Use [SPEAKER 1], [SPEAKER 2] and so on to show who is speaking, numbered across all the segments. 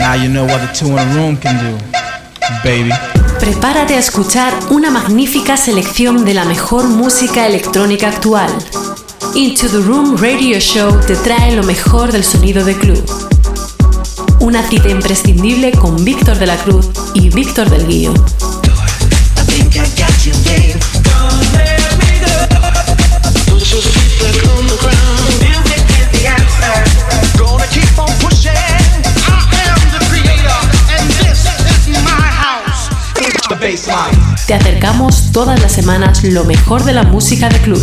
[SPEAKER 1] Now you know what the two in a room can do, baby.
[SPEAKER 2] Prepárate a escuchar una magnífica selección de la mejor música electrónica actual. Into the Room Radio Show te trae lo mejor del sonido de club. Una cita imprescindible con Víctor de la Cruz y Víctor del Guío. Te acercamos todas las semanas lo mejor de la música de club,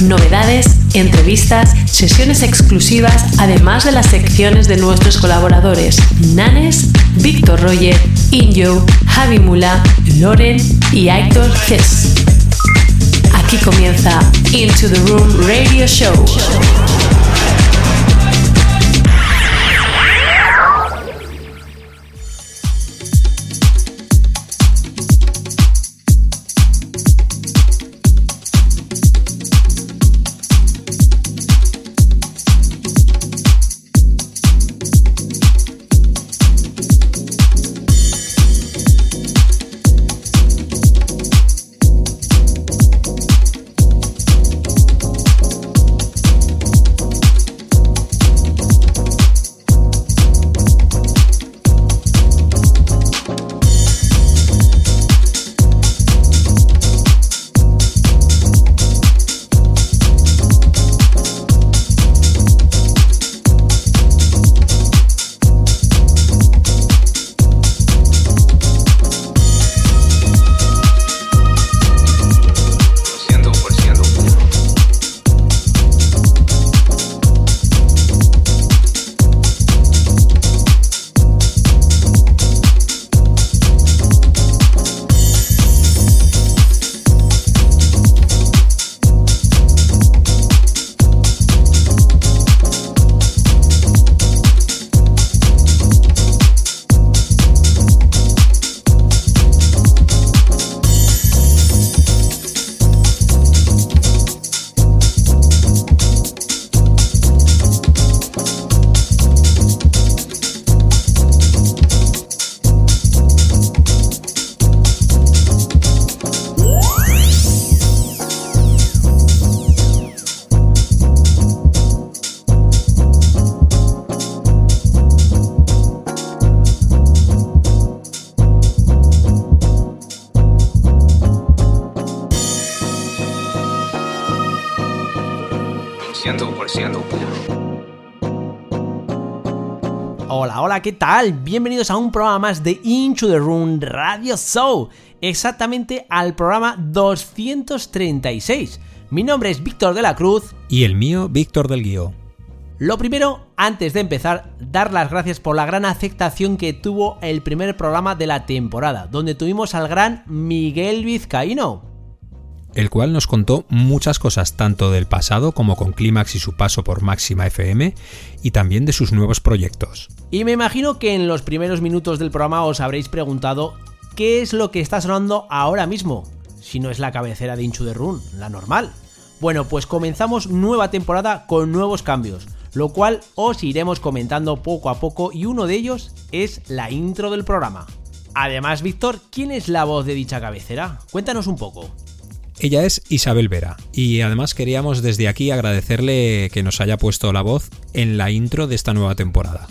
[SPEAKER 2] novedades, entrevistas, sesiones exclusivas, además de las secciones de nuestros colaboradores Nanes, Víctor Roger, Injo, Javi Mula, Loren y Héctor Hess. Aquí comienza Into the Room Radio Show.
[SPEAKER 3] Tal? Bienvenidos a un programa más de Into the Room Radio Show, exactamente al programa 236. Mi nombre es Víctor de la Cruz.
[SPEAKER 4] Y el mío, Víctor del Guío.
[SPEAKER 3] Lo primero, antes de empezar, dar las gracias por la gran aceptación que tuvo el primer programa de la temporada, donde tuvimos al gran Miguel Vizcaíno
[SPEAKER 4] el cual nos contó muchas cosas tanto del pasado como con Clímax y su paso por Máxima FM y también de sus nuevos proyectos.
[SPEAKER 3] Y me imagino que en los primeros minutos del programa os habréis preguntado qué es lo que está sonando ahora mismo, si no es la cabecera de Inchu de Run, la normal. Bueno, pues comenzamos nueva temporada con nuevos cambios, lo cual os iremos comentando poco a poco y uno de ellos es la intro del programa. Además, Víctor, ¿quién es la voz de dicha cabecera? Cuéntanos un poco.
[SPEAKER 4] Ella es Isabel Vera y además queríamos desde aquí agradecerle que nos haya puesto la voz en la intro de esta nueva temporada.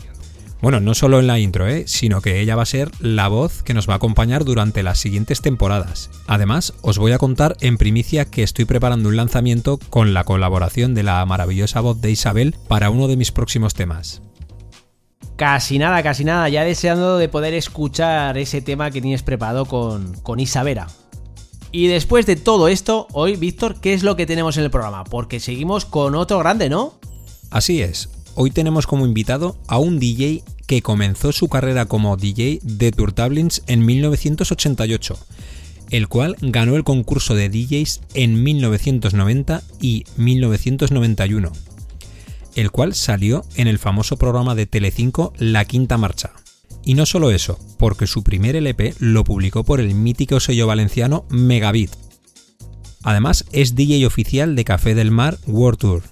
[SPEAKER 4] Bueno, no solo en la intro, ¿eh? sino que ella va a ser la voz que nos va a acompañar durante las siguientes temporadas. Además, os voy a contar en primicia que estoy preparando un lanzamiento con la colaboración de la maravillosa voz de Isabel para uno de mis próximos temas.
[SPEAKER 3] Casi nada, casi nada, ya deseando de poder escuchar ese tema que tienes preparado con, con Isabela. Y después de todo esto, hoy, Víctor, ¿qué es lo que tenemos en el programa? Porque seguimos con otro grande, ¿no?
[SPEAKER 4] Así es. Hoy tenemos como invitado a un DJ que comenzó su carrera como DJ de Turtablins en 1988, el cual ganó el concurso de DJs en 1990 y 1991, el cual salió en el famoso programa de Telecinco La Quinta Marcha. Y no solo eso, porque su primer LP lo publicó por el mítico sello valenciano Megabit. Además, es DJ oficial de Café del Mar World Tour.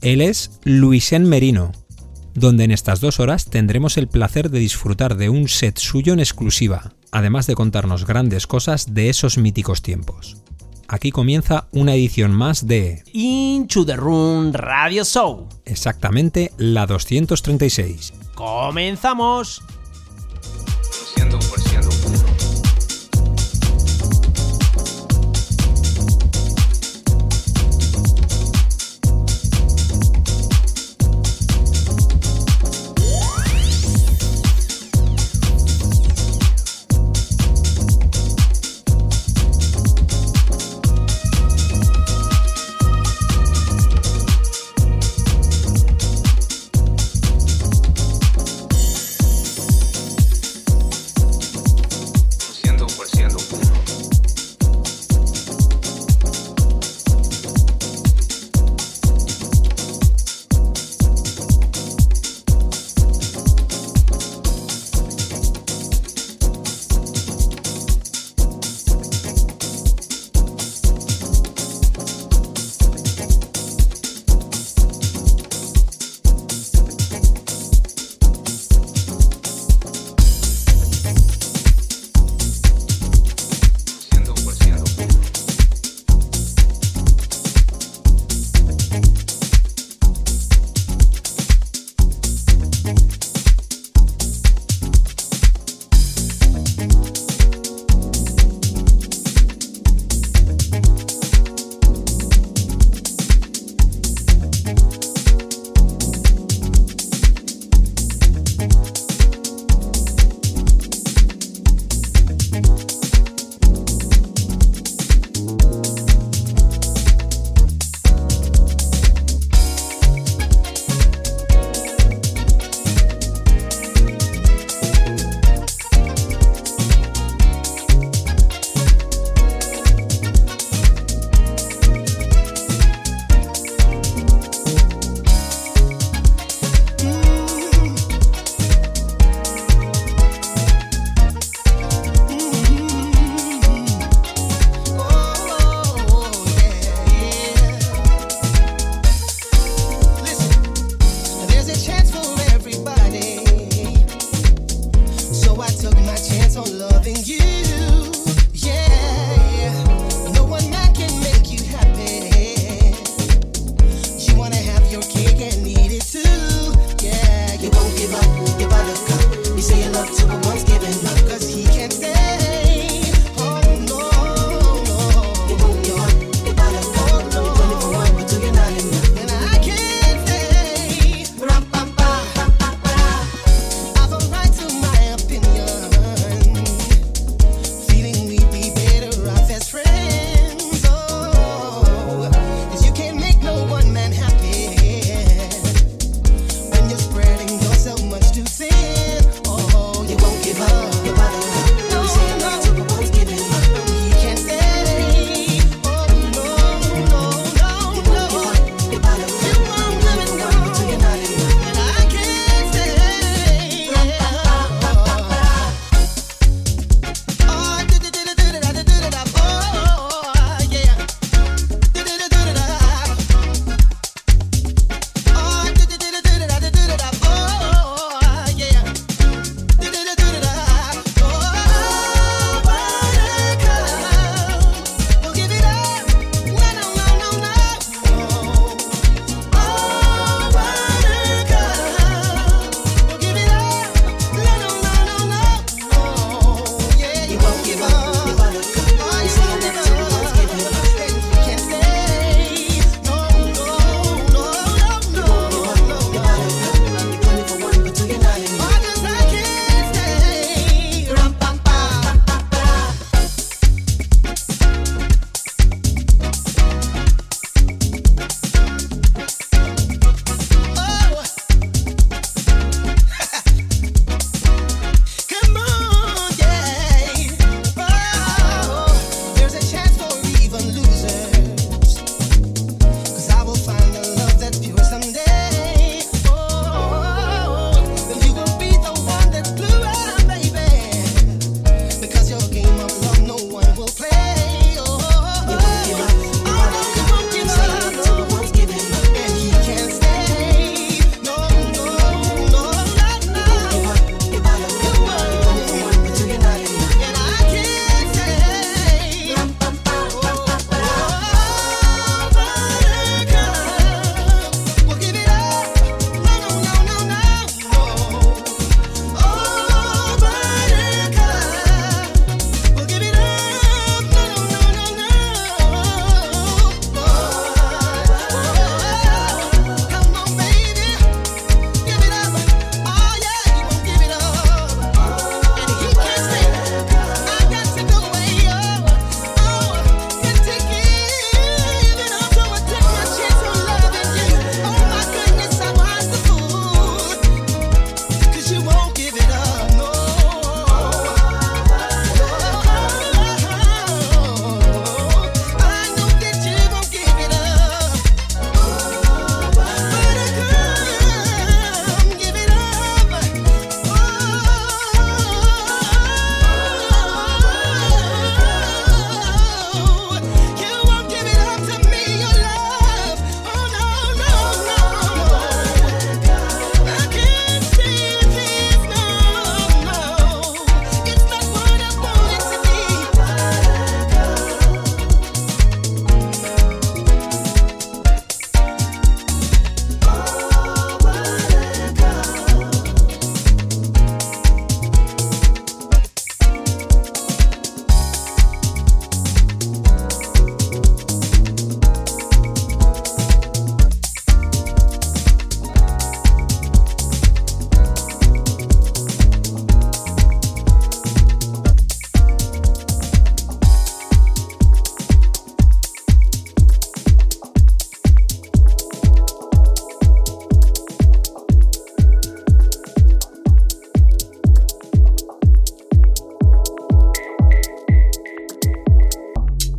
[SPEAKER 4] Él es Luisen Merino, donde en estas dos horas tendremos el placer de disfrutar de un set suyo en exclusiva, además de contarnos grandes cosas de esos míticos tiempos. Aquí comienza una edición más de
[SPEAKER 3] Into the Room Radio Show.
[SPEAKER 4] Exactamente la 236.
[SPEAKER 3] ¡Comenzamos!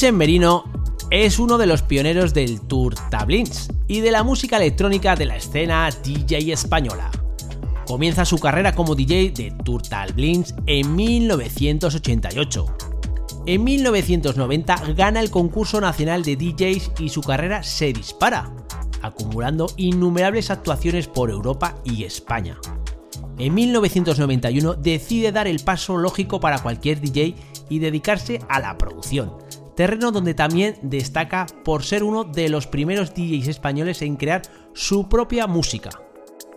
[SPEAKER 3] Luis Merino es uno de los pioneros del Tour Tablins y de la música electrónica de la escena DJ española. Comienza su carrera como DJ de Tour Tablins en 1988. En 1990 gana el concurso nacional de DJs y su carrera se dispara, acumulando innumerables actuaciones por Europa y España. En 1991 decide dar el paso lógico para cualquier DJ y dedicarse a la producción terreno donde también destaca por ser uno de los primeros DJs españoles en crear su propia música.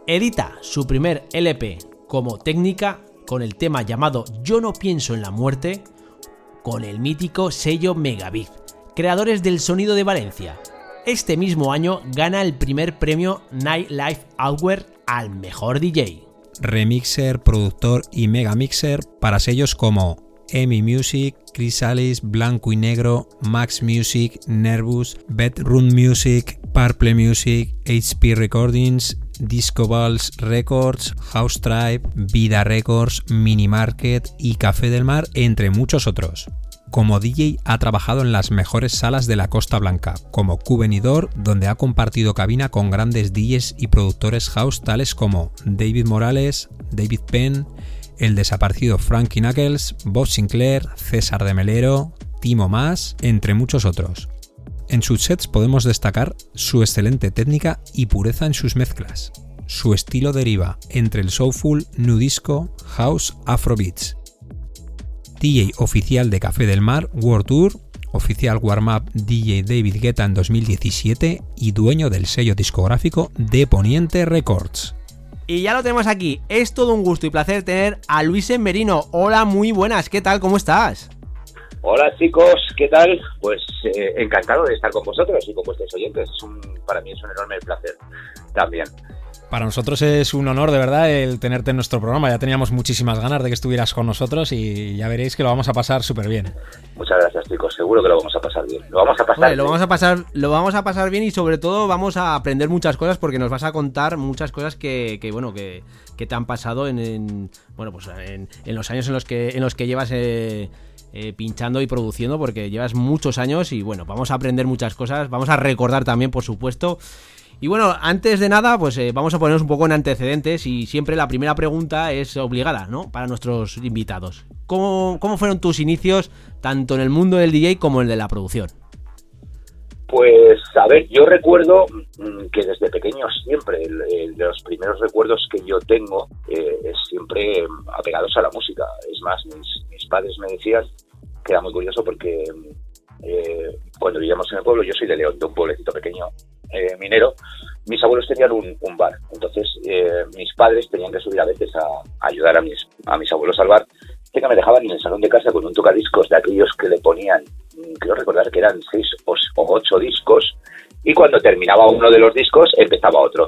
[SPEAKER 3] Edita su primer LP como técnica con el tema llamado Yo no pienso en la muerte, con el mítico sello Megabit, creadores del sonido de Valencia. Este mismo año gana el primer premio Nightlife Award al mejor DJ.
[SPEAKER 4] Remixer, productor y megamixer para sellos como EMI Music, Chrysalis, Blanco y Negro, Max Music, Nervous, Bedroom Music, Purple Music, HP Recordings, Disco Balls Records, House Tribe, Vida Records, Mini Market y Café del Mar, entre muchos otros. Como DJ ha trabajado en las mejores salas de la Costa Blanca, como Cubenidor, donde ha compartido cabina con grandes DJs y productores house tales como David Morales, David Penn, el desaparecido Frankie Knuckles, Bob Sinclair, César de Melero, Timo Más, entre muchos otros. En sus sets podemos destacar su excelente técnica y pureza en sus mezclas. Su estilo deriva entre el soulful, nudisco, house, afrobeats. DJ oficial de Café del Mar World Tour, oficial warm-up DJ David Guetta en 2017 y dueño del sello discográfico de Poniente Records.
[SPEAKER 3] Y ya lo tenemos aquí. Es todo un gusto y placer tener a Luis Merino. Hola, muy buenas. ¿Qué tal? ¿Cómo estás?
[SPEAKER 5] Hola chicos, ¿qué tal? Pues eh, encantado de estar con vosotros y con vuestros oyentes. Es un, para mí es un enorme placer también.
[SPEAKER 4] Para nosotros es un honor de verdad el tenerte en nuestro programa. Ya teníamos muchísimas ganas de que estuvieras con nosotros y ya veréis que lo vamos a pasar súper bien.
[SPEAKER 5] Muchas gracias, chicos. Seguro que lo vamos a pasar bien. Lo vamos a pasar.
[SPEAKER 3] Vale, lo vamos a pasar, lo vamos a pasar bien y sobre todo vamos a aprender muchas cosas porque nos vas a contar muchas cosas que, que bueno que, que, te han pasado en, en bueno pues en, en, los años en los que en los que llevas eh, eh, pinchando y produciendo porque llevas muchos años y bueno vamos a aprender muchas cosas. Vamos a recordar también por supuesto. Y bueno, antes de nada, pues eh, vamos a ponernos un poco en antecedentes y siempre la primera pregunta es obligada, ¿no? Para nuestros invitados. ¿Cómo, fueron tus inicios tanto en el mundo del DJ como en el de la producción?
[SPEAKER 5] Pues, a ver, yo recuerdo mm, que desde pequeño siempre, el, de los primeros recuerdos que yo tengo eh, es siempre apegados a la música. Es más, mis, padres me decían que era muy curioso porque eh, cuando vivíamos en el pueblo, yo soy de León, de un pueblecito pequeño, eh, minero, mis abuelos tenían un, bar. Entonces, eh, mis padres tenían que subir a veces a, ayudar a mis, a mis abuelos al bar, que me dejaban en el salón de casa con un tocadiscos de aquellos que le ponían, creo recordar que eran seis o, o ocho discos, y cuando terminaba uno de los discos empezaba otro.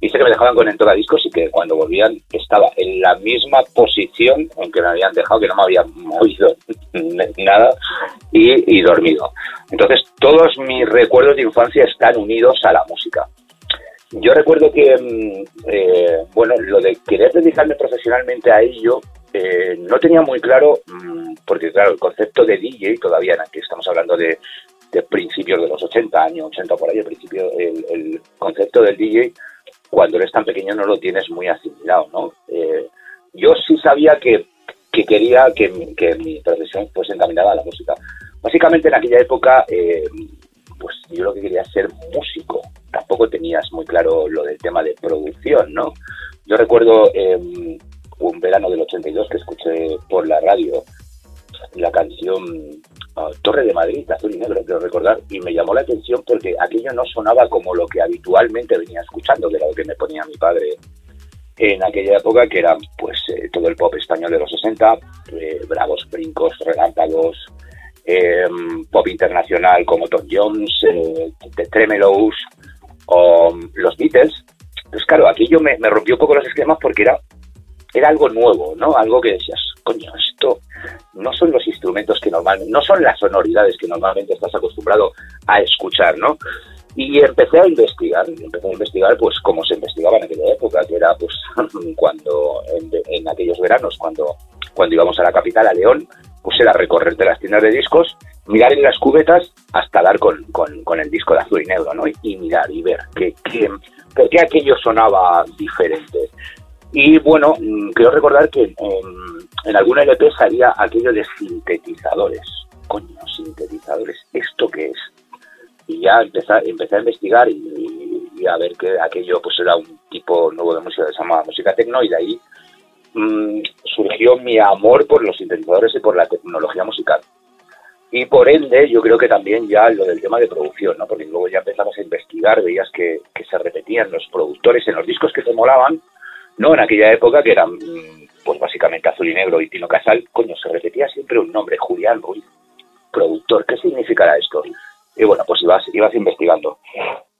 [SPEAKER 5] Dice que me dejaban con el tocadiscos y que cuando volvían estaba en la misma posición en que me habían dejado, que no me había movido nada y, dormido. Entonces todos mis recuerdos de infancia están unidos a la música. Yo recuerdo que, eh, bueno, lo de querer dedicarme profesionalmente a ello eh, no tenía muy claro, mmm, porque claro, el concepto de DJ, todavía aquí estamos hablando de, de, principios de los 80, años 80 por ahí, el principio, el, el, concepto del DJ, cuando eres tan pequeño no lo tienes muy asimilado, ¿no? Eh, yo sí sabía que, que quería que mi, que mi profesión fuese encaminada a la música. Básicamente en aquella época, eh, pues yo lo que quería ser músico. Tampoco tenías muy claro lo del tema de producción, ¿no? Yo recuerdo eh, un verano del 82 que escuché por la radio la canción uh, Torre de Madrid, azul y negro, quiero recordar, y me llamó la atención porque aquello no sonaba como lo que habitualmente venía escuchando, que era lo que me ponía mi padre en aquella época, que era pues eh, todo el pop español de los 60, eh, bravos brincos, relámpagos, eh, pop internacional como Tom Jones, eh, The Tremelows o los Beatles. Pues claro, aquí yo me, me rompió un poco los esquemas porque era, era algo nuevo, ¿no? Algo que decías, coño, esto no son los instrumentos que normalmente, no son las sonoridades que normalmente estás acostumbrado a escuchar, ¿no? Y empecé a investigar, empecé a investigar pues cómo se investigaba en aquella época, que era pues cuando en, aquellos veranos, cuando, cuando íbamos a la capital, a León, pues era recorrerte las tiendas de discos, mirar en las cubetas hasta dar con, con, con el disco de azul y negro, ¿no? Y, y mirar y ver que, que, por qué aquello sonaba diferente. Y bueno, quiero recordar que en, en alguna LP salía aquello de sintetizadores. Coño, sintetizadores, ¿esto qué es? Y ya empecé, empecé a investigar y, y, a ver que aquello pues era un tipo nuevo de música que se llamaba música tecno y de ahí mmm, surgió mi amor por los sintetizadores y por la tecnología musical. Y por ende, yo creo que también ya lo del tema de producción, ¿no? Porque luego ya empezamos a investigar, veías que, que se repetían los productores en los discos que te molaban, ¿no? En aquella época que eran, pues básicamente Azul y Negro y Tino Casal, coño, se repetía siempre un nombre, Julián Ruiz, productor. ¿Qué significará esto? Y bueno, pues ibas, ibas investigando.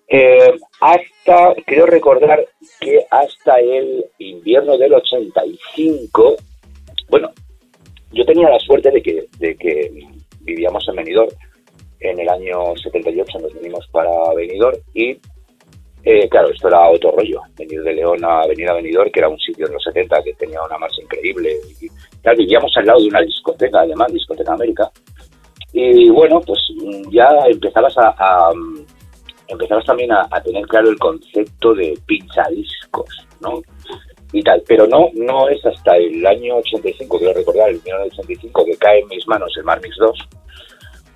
[SPEAKER 5] Eh, hasta, creo recordar que hasta el invierno del 85, bueno, yo tenía la suerte de que, de que vivíamos en Benidorm en el año 78, nos venimos para Benidorm y eh, claro, esto era otro rollo, venir de León a venir a Benidorm, que era un sitio en los 70 que tenía una marcha increíble. Y, claro, vivíamos al lado de una discoteca, además, Discoteca América. Y bueno, pues ya empezabas a, a empezabas también a, tener claro el concepto de pinchadiscos, ¿no? Y tal, pero no, no es hasta el año 85, quiero recordar, el año 85, que cae en mis manos el Marmix 2,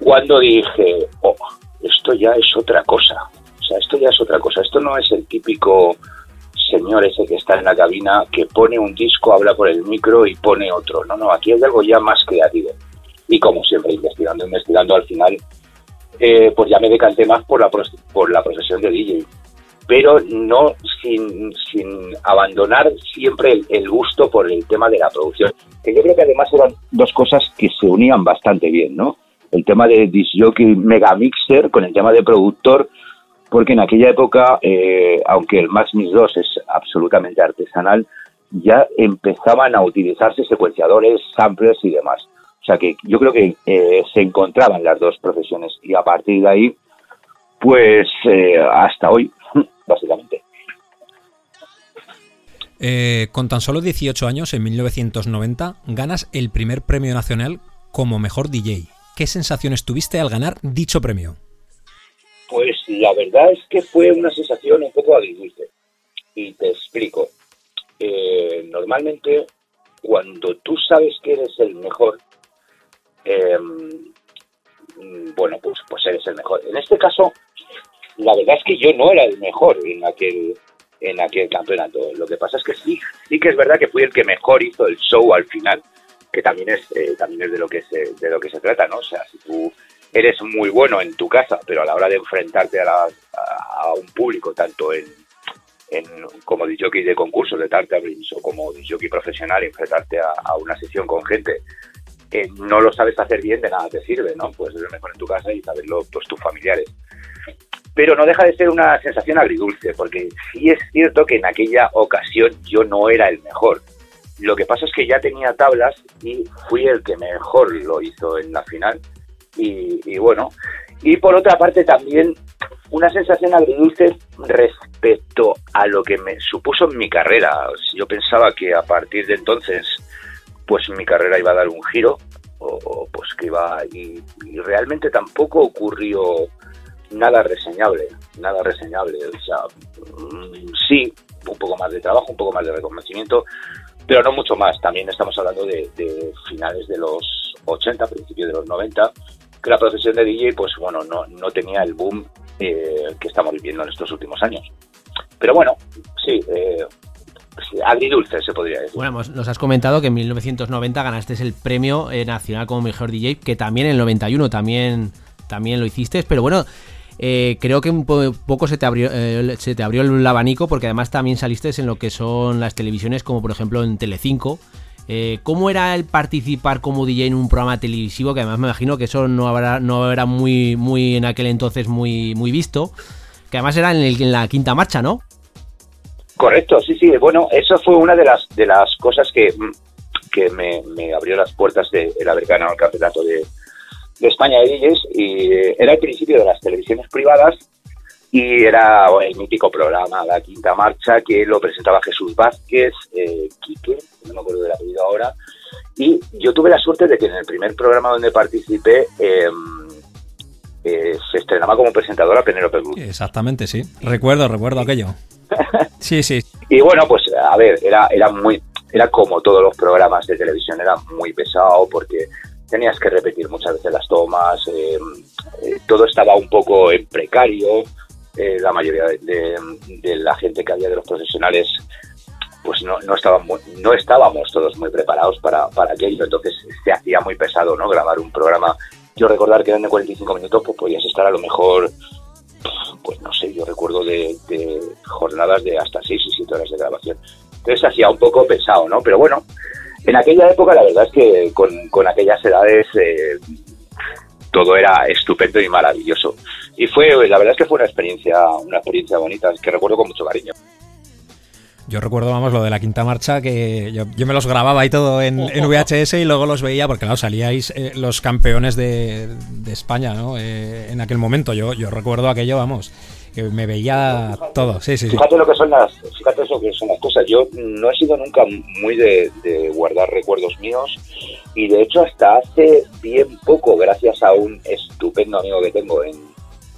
[SPEAKER 5] cuando dije, oh, esto ya es otra cosa, sea, esto ya es otra cosa, esto no es el típico señor ese que está en la cabina que pone un disco, habla por el micro y pone otro, no, no, aquí hay algo ya más creativo. Y como siempre, investigando, investigando, al final eh, pues ya me decanté más por la, por la profesión de DJ. Pero no sin, sin abandonar siempre el, gusto por el tema de la producción. Que yo creo que además eran dos cosas que se unían bastante bien, ¿no? El tema de disc jockey mega mixer con el tema de productor, porque en aquella época, eh, aunque el Max Mix 2 es absolutamente artesanal, ya empezaban a utilizarse secuenciadores, samplers y demás. O sea que yo creo que eh, se encontraban las dos profesiones y a partir de ahí, pues eh, hasta hoy, básicamente.
[SPEAKER 4] Con tan solo 18 años, en 1990, ganas el primer premio nacional como mejor DJ. ¿Qué sensaciones tuviste al ganar dicho premio?
[SPEAKER 5] Pues la verdad es que fue una sensación un poco agridulce. Y te explico. Eh, normalmente, cuando tú sabes que eres el mejor, em, bueno, pues, pues eres el mejor. En este caso, la verdad es que yo no era el mejor en aquel en aquel campeonato. Lo que pasa es que sí, sí que es verdad que fui el que mejor hizo el show al final, que también es eh, también es de lo que se de lo que se trata, ¿no? O sea, si tú eres muy bueno en tu casa, pero a la hora de enfrentarte a, a, un público, tanto en, en como jockey de concurso de Tartablins o como jockey profesional, enfrentarte a, a, una sesión con gente que no lo sabes hacer bien, de nada te sirve, ¿no? Puedes ser mejor en tu casa y saberlo pues, tus familiares pero no deja de ser una sensación agridulce, porque sí es cierto que en aquella ocasión yo no era el mejor. Lo que pasa es que ya tenía tablas y fui el que mejor lo hizo en la final. Y, bueno, y por otra parte también una sensación agridulce respecto a lo que me supuso en mi carrera. Yo pensaba que a partir de entonces, pues mi carrera iba a dar un giro, o, pues que iba, y realmente tampoco ocurrió nada reseñable, nada reseñable. O sea, mm, sí, un poco más de trabajo, un poco más de reconocimiento, pero no mucho más. También estamos hablando de, finales de los 80, principios de los 90, la profesión de DJ, pues bueno, no, no tenía el boom eh, que estamos viviendo en estos últimos años. Pero bueno, sí, eh, agridulce se podría decir.
[SPEAKER 3] Bueno, nos has comentado que en 1990 ganaste el premio eh, nacional como mejor DJ, que también en el 91 también, también lo hiciste, pero bueno, eh, creo que un poco se te, abrió, eh, se te abrió el abanico porque además también saliste en lo que son las televisiones como por ejemplo en Telecinco. Eh, ¿Cómo era el participar como DJ en un programa televisivo? Que además me imagino que eso no, habrá, no era muy, muy en aquel entonces muy, muy visto. Que además era en, en la quinta marcha, ¿no?
[SPEAKER 5] Correcto, sí, sí. Bueno, eso fue una de las, de las cosas que, que me, abrió las puertas de el haber ganado el campeonato de, de España de DJs y eh, era el principio de las televisiones privadas y era el mítico programa La Quinta Marcha que lo presentaba Jesús Vázquez, eh, Quique, no me acuerdo del apellido ahora, y yo tuve la suerte de que en el primer programa donde participé em, eh, se estrenaba como presentadora Penélope Cruz.
[SPEAKER 4] Exactamente, sí. Recuerdo, recuerdo aquello. Sí, sí.
[SPEAKER 5] Y bueno, pues a ver, era, era muy, era como todos los programas de televisión, era muy pesado porque tenías que repetir muchas veces las tomas, eh, eh, todo estaba un poco en precario, eh, la mayoría de, la gente que había de los profesionales pues no, no, estábamos, no estábamos todos muy preparados para, para aquello, entonces se hacía muy pesado ¿no? grabar un programa. Yo recordar que eran de 45 minutos, pues podías estar a lo mejor, pues no sé, yo recuerdo de, de jornadas de hasta 6 y 7 horas de grabación. Entonces hacía un poco pesado, ¿no? Pero bueno, en aquella época la verdad es que con, aquellas edades eh, todo era estupendo y maravilloso. Y fue, la verdad es que fue una experiencia, una experiencia bonita, que recuerdo con mucho cariño.
[SPEAKER 4] Yo recuerdo, vamos, lo de la quinta marcha, que yo, me los grababa y todo en, VHS y luego los veía, porque claro, salíais eh, los campeones de, España, ¿no? Eh, en aquel momento, yo, yo recuerdo aquello, vamos, que me veía todo. Sí, sí,
[SPEAKER 5] fíjate lo que son las, fíjate lo que son las cosas. Yo no he sido nunca muy de, guardar recuerdos míos y de hecho hasta hace bien poco, gracias a un estupendo amigo que tengo en,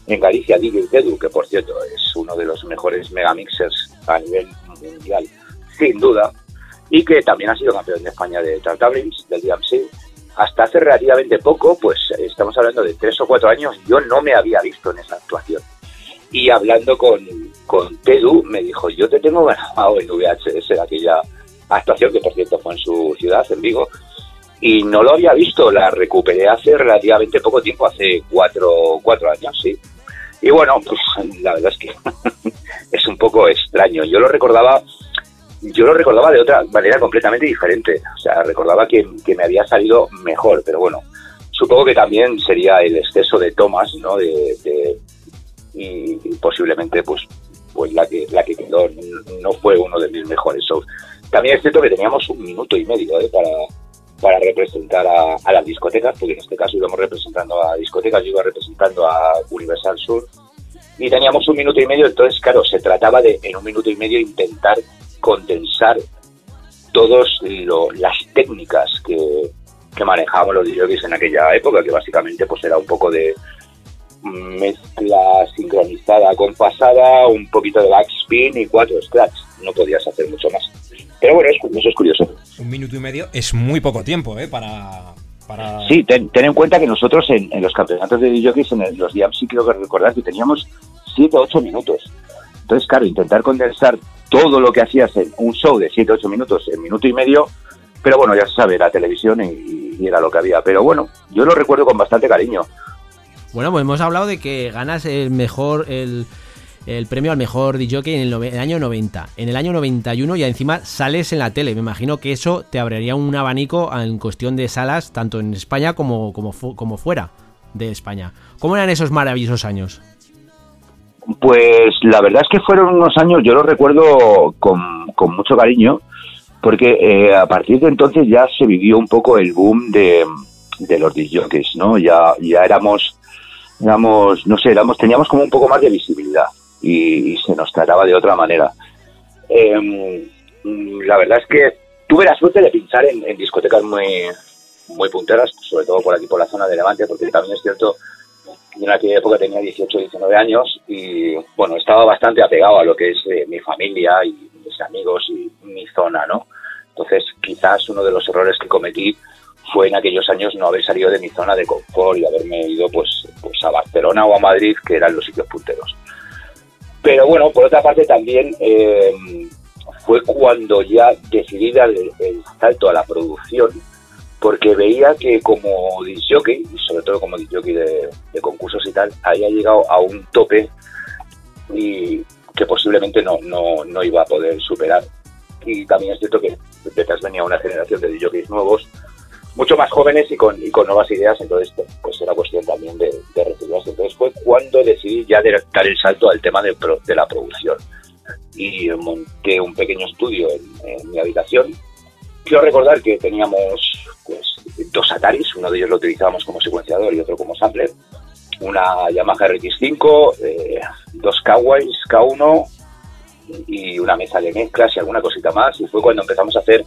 [SPEAKER 5] en Galicia, DJ Tedu, que por cierto es uno de los mejores megamixers a nivel mundial, sin duda, y que también ha sido campeón de España de Tartablins, del DMC. Hasta hace relativamente poco, pues estamos hablando de tres o cuatro años, yo no me había visto en esa actuación y hablando con, con Tedu me dijo, yo te tengo grabado en VHS aquella actuación que por cierto fue en su ciudad, en Vigo, y no lo había visto, la recuperé hace relativamente poco tiempo, hace cuatro, cuatro años, sí. Y bueno, pues la verdad es que es un poco extraño. Yo lo recordaba, yo lo recordaba de otra manera completamente diferente. O sea, recordaba que, que me había salido mejor, pero bueno, supongo que también sería el exceso de tomas, ¿no? de, y, posiblemente pues pues la que la que quedó no fue uno de mis mejores shows. También es cierto que teníamos un minuto y medio ¿eh? para, para representar a, las discotecas, porque en este caso íbamos representando a discotecas, yo iba representando a Universal Sur, y teníamos un minuto y medio, entonces claro, se trataba de en un minuto y medio intentar condensar todas las técnicas que, que manejábamos los DJs en aquella época, que básicamente pues era un poco de mezcla sincronizada con pasada, un poquito de backspin y cuatro scratch. No podías hacer mucho más. Pero bueno, eso es curioso.
[SPEAKER 4] Un minuto y medio es muy poco tiempo, ¿eh? Para... Para...
[SPEAKER 5] Sí, ten, en cuenta que nosotros en, los campeonatos de DJs, en los DMs, sí creo que recordar que teníamos 7 o 8 minutos. Entonces, claro, intentar condensar todo lo que hacías en un show de 7 o 8 minutos en minuto y medio, pero bueno, ya se sabe, la televisión y, y, era lo que había. Pero bueno, yo lo recuerdo con bastante cariño.
[SPEAKER 3] Bueno, pues hemos hablado de que ganas el mejor, el, premio al mejor DJ en el, año 90. En el año 91 ya encima sales en la tele. Me imagino que eso te abriría un abanico en cuestión de salas, tanto en España como, como, como fuera de España. ¿Cómo eran esos maravillosos años?
[SPEAKER 5] Pues la verdad es que fueron unos años, yo los recuerdo con, con mucho cariño, porque eh, a partir de entonces ya se vivió un poco el boom de, de los disjockeys, ¿no? Ya, ya éramos digamos, no sé, éramos, teníamos como un poco más de visibilidad y, se nos trataba de otra manera. Em, la verdad es que tuve la suerte de pinchar en, discotecas muy, muy punteras, sobre todo por aquí, por la zona de Levante, porque también es cierto, en aquella época tenía 18, 19 años y, bueno, estaba bastante apegado a lo que es eh, mi familia y mis amigos y mi zona, ¿no? Entonces, quizás uno de los errores que cometí fue en aquellos años no haber salido de mi zona de confort y haberme ido pues, pues a Barcelona o a Madrid, que eran los sitios punteros. Pero bueno, por otra parte también eh, fue cuando ya decidí dar el, salto a la producción, porque veía que como disjockey, y sobre todo como disjockey de, de concursos y tal, había llegado a un tope y que posiblemente no, no, no iba a poder superar. Y también es cierto que detrás venía una generación de DJs nuevos mucho más jóvenes y con, y con nuevas ideas, entonces pues era cuestión también de, de. Entonces fue cuando decidí ya dar el salto al tema de, la producción y monté un pequeño estudio en, mi habitación. Quiero recordar que teníamos pues, dos Ataris, uno de ellos lo utilizábamos como secuenciador y otro como sampler, una Yamaha RX5, eh, dos Kawaii K1 y una mesa de mezclas y alguna cosita más. Y fue cuando empezamos a hacer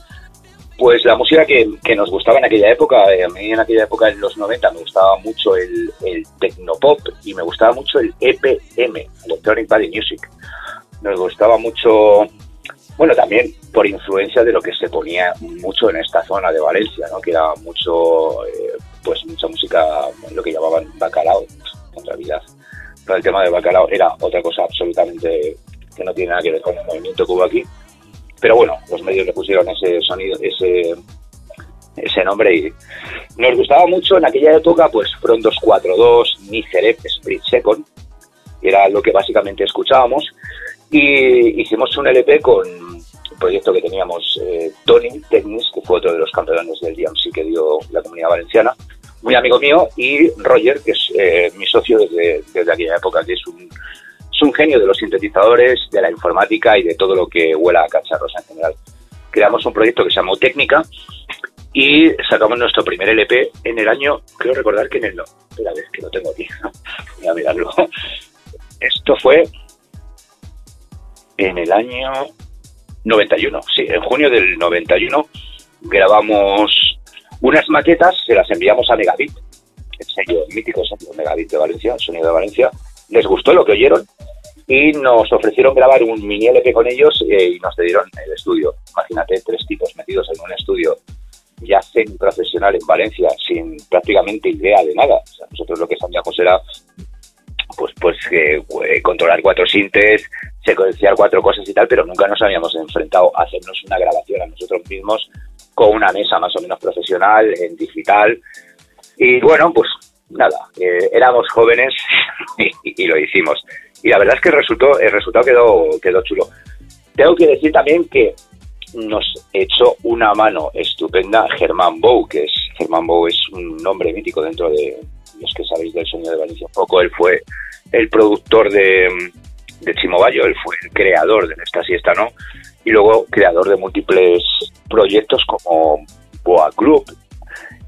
[SPEAKER 5] pues la música que, nos gustaba en aquella época, eh, a mí en aquella época, en los 90, me gustaba mucho el, el Tecnopop y me gustaba mucho el EPM, Electronic Body Music. Me gustaba mucho, bueno, también por influencia de lo que se ponía mucho en esta zona de Valencia, ¿no? que era mucho, eh, pues mucha música, lo que llamaban bacalao, en realidad. Pero el tema de bacalao era otra cosa absolutamente que no tiene nada que ver con el movimiento que hubo aquí pero bueno, los medios le pusieron ese sonido, ese, ese nombre y nos gustaba mucho en aquella época, pues Front 242, Nigerep, Split Second, era lo que básicamente escuchábamos. Y hicimos un LP con un proyecto que teníamos eh, Tony Technis, que fue otro de los campeones del DMC que dio la comunidad valenciana, muy amigo mío, y Roger, que es eh, mi socio desde, desde aquella época, que es un un genio de los sintetizadores, de la informática y de todo lo que huela a cacharros en general. Creamos un proyecto que se llamó Técnica y sacamos nuestro primer LP en el año, creo recordar que en el no, espera, vez que lo tengo aquí, voy a mirarlo. Esto fue en el año 91, sí, en junio del 91 grabamos unas maquetas, se las enviamos a Megabit, el sello mítico Megabit de Valencia, el sonido de Valencia, les gustó lo que oyeron y nos ofrecieron grabar un mini LP con ellos eh, y nos dieron el estudio. Imagínate, tres tipos metidos en un estudio ya semi profesional en Valencia, sin prácticamente idea de nada. nosotros lo que sabíamos era pues pues eh, controlar cuatro sintes, secuenciar cuatro cosas y tal, pero nunca nos habíamos enfrentado a hacernos una grabación a nosotros mismos con una mesa más o menos profesional, en digital. Y bueno, pues nada, eh, éramos jóvenes y, lo hicimos. Y la verdad es que el resultado, el resultado quedó, quedó chulo. Tengo que decir también que nos echó una mano estupenda Germán Bou, que es Germán Bou es un nombre mítico dentro de, los que sabéis del sonido de Valencia poco, él fue el productor de, de él fue el creador de Esta Siesta No, y luego creador de múltiples proyectos como Boa Club,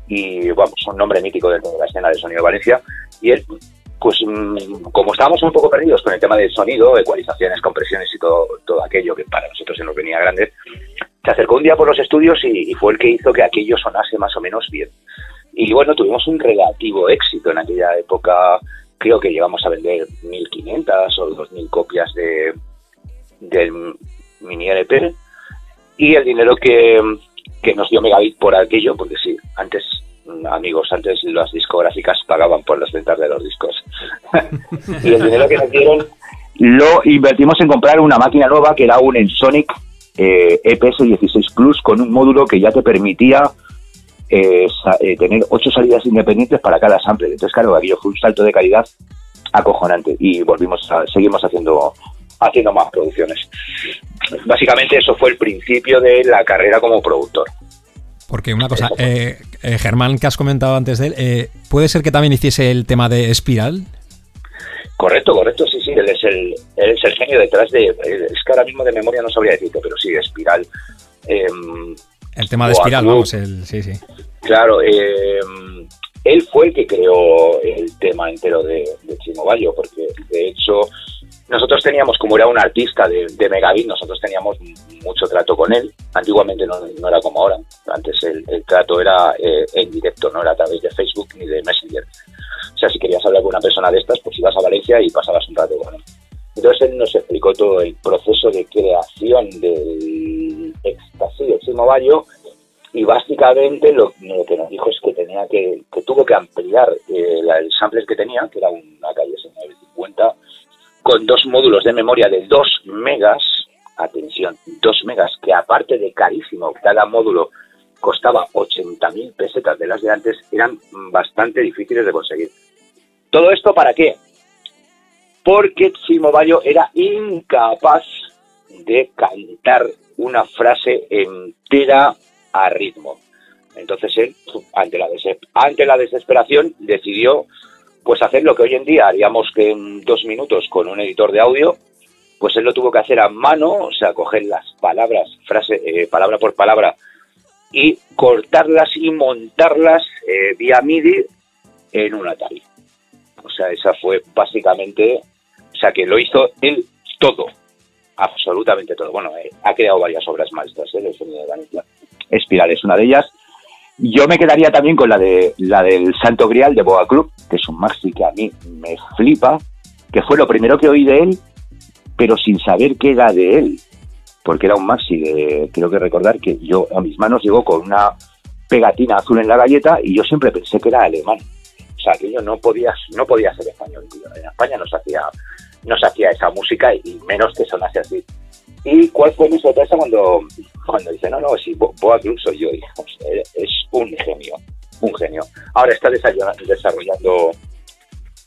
[SPEAKER 5] y vamos, un nombre mítico dentro de la escena de sonido de Valencia, y él pues mm, como estábamos un poco perdidos con el tema del sonido, ecualizaciones, compresiones y todo, todo aquello que para nosotros se nos venía grande, se acercó un día por los estudios y, fue el que hizo que aquello sonase más o menos bien. Y bueno, tuvimos un relativo éxito en aquella época. Creo que llegamos a vender 1.500 o 2.000 copias de del mini LP. Y el dinero que, que nos dio Megabit por aquello, porque sí, antes amigos, antes las discográficas pagaban por las ventas de los discos. y el dinero que nos dieron lo invertimos en comprar una máquina nueva que era un Ensonic eh, EPS 16 Plus con un módulo que ya te permitía eh, eh, tener ocho salidas independientes para cada sample. Entonces, claro, aquello fue un salto de calidad acojonante y volvimos a, seguimos haciendo haciendo más producciones. Básicamente eso fue el principio de la carrera como productor.
[SPEAKER 4] Porque una cosa, eh, eh, Germán, que has comentado antes de él, eh, ¿puede ser que también hiciese el tema de Espiral?
[SPEAKER 5] Correcto, correcto, sí, sí, él es el, es el genio detrás de... Es que ahora mismo de memoria no sabría decirte, pero sí, Espiral.
[SPEAKER 4] Em, el tema de Espiral, vamos, el, sí, sí.
[SPEAKER 5] Claro, em, él fue el que creó el tema entero de, de Chimo Bayo, porque de hecho nosotros teníamos, como era un artista de, de Megabit, nosotros teníamos mucho trato con él. Antiguamente no, era como ahora. Antes el, trato era eh, en directo, no era a través de Facebook ni de Messenger. O sea, si querías hablar con una persona de estas, pues ibas a Valencia y pasabas un rato con él. Entonces él nos explicó todo el proceso de creación del éxtasis de Chimo Bayo y básicamente lo, que nos dijo es que tenía que, tuvo que ampliar eh, el samples que tenía, que era una calle 950 con dos módulos de memoria de 2 megas, atención, 2 megas, que aparte de carísimo, cada módulo costaba 80.000 pesetas de las de antes, eran bastante difíciles de conseguir. ¿Todo esto para qué? Porque Chimo Bayo era incapaz de cantar una frase entera a ritmo. Entonces él, ante la, ante la desesperación, decidió pues hacer lo que hoy en día haríamos que en dos minutos con un editor de audio, pues él lo tuvo que hacer a mano, o sea, coger las palabras, frase, eh, palabra por palabra, y cortarlas y montarlas eh, vía MIDI en un Atari. O sea, esa fue básicamente, o sea, que lo hizo él todo, absolutamente todo. Bueno, eh, ha creado varias obras maestras, ¿eh? El sonido de Vanilla. Espiral es una de ellas. Yo me quedaría también con la de la del Santo Grial de Boa Club, que es un maxi que a mí me flipa, que fue lo primero que oí de él, pero sin saber qué era de él, porque era un maxi de, creo que recordar que yo a mis manos llegó con una pegatina azul en la galleta y yo siempre pensé que era alemán. O sea, aquello no podía, no podía ser español, En España no se hacía, no se hacía esa música y menos que sonase así. ¿Y cuál fue mi sorpresa cuando, cuando dice, no, no, si Boa Club soy yo? es un genio, un genio. Ahora está desarrollando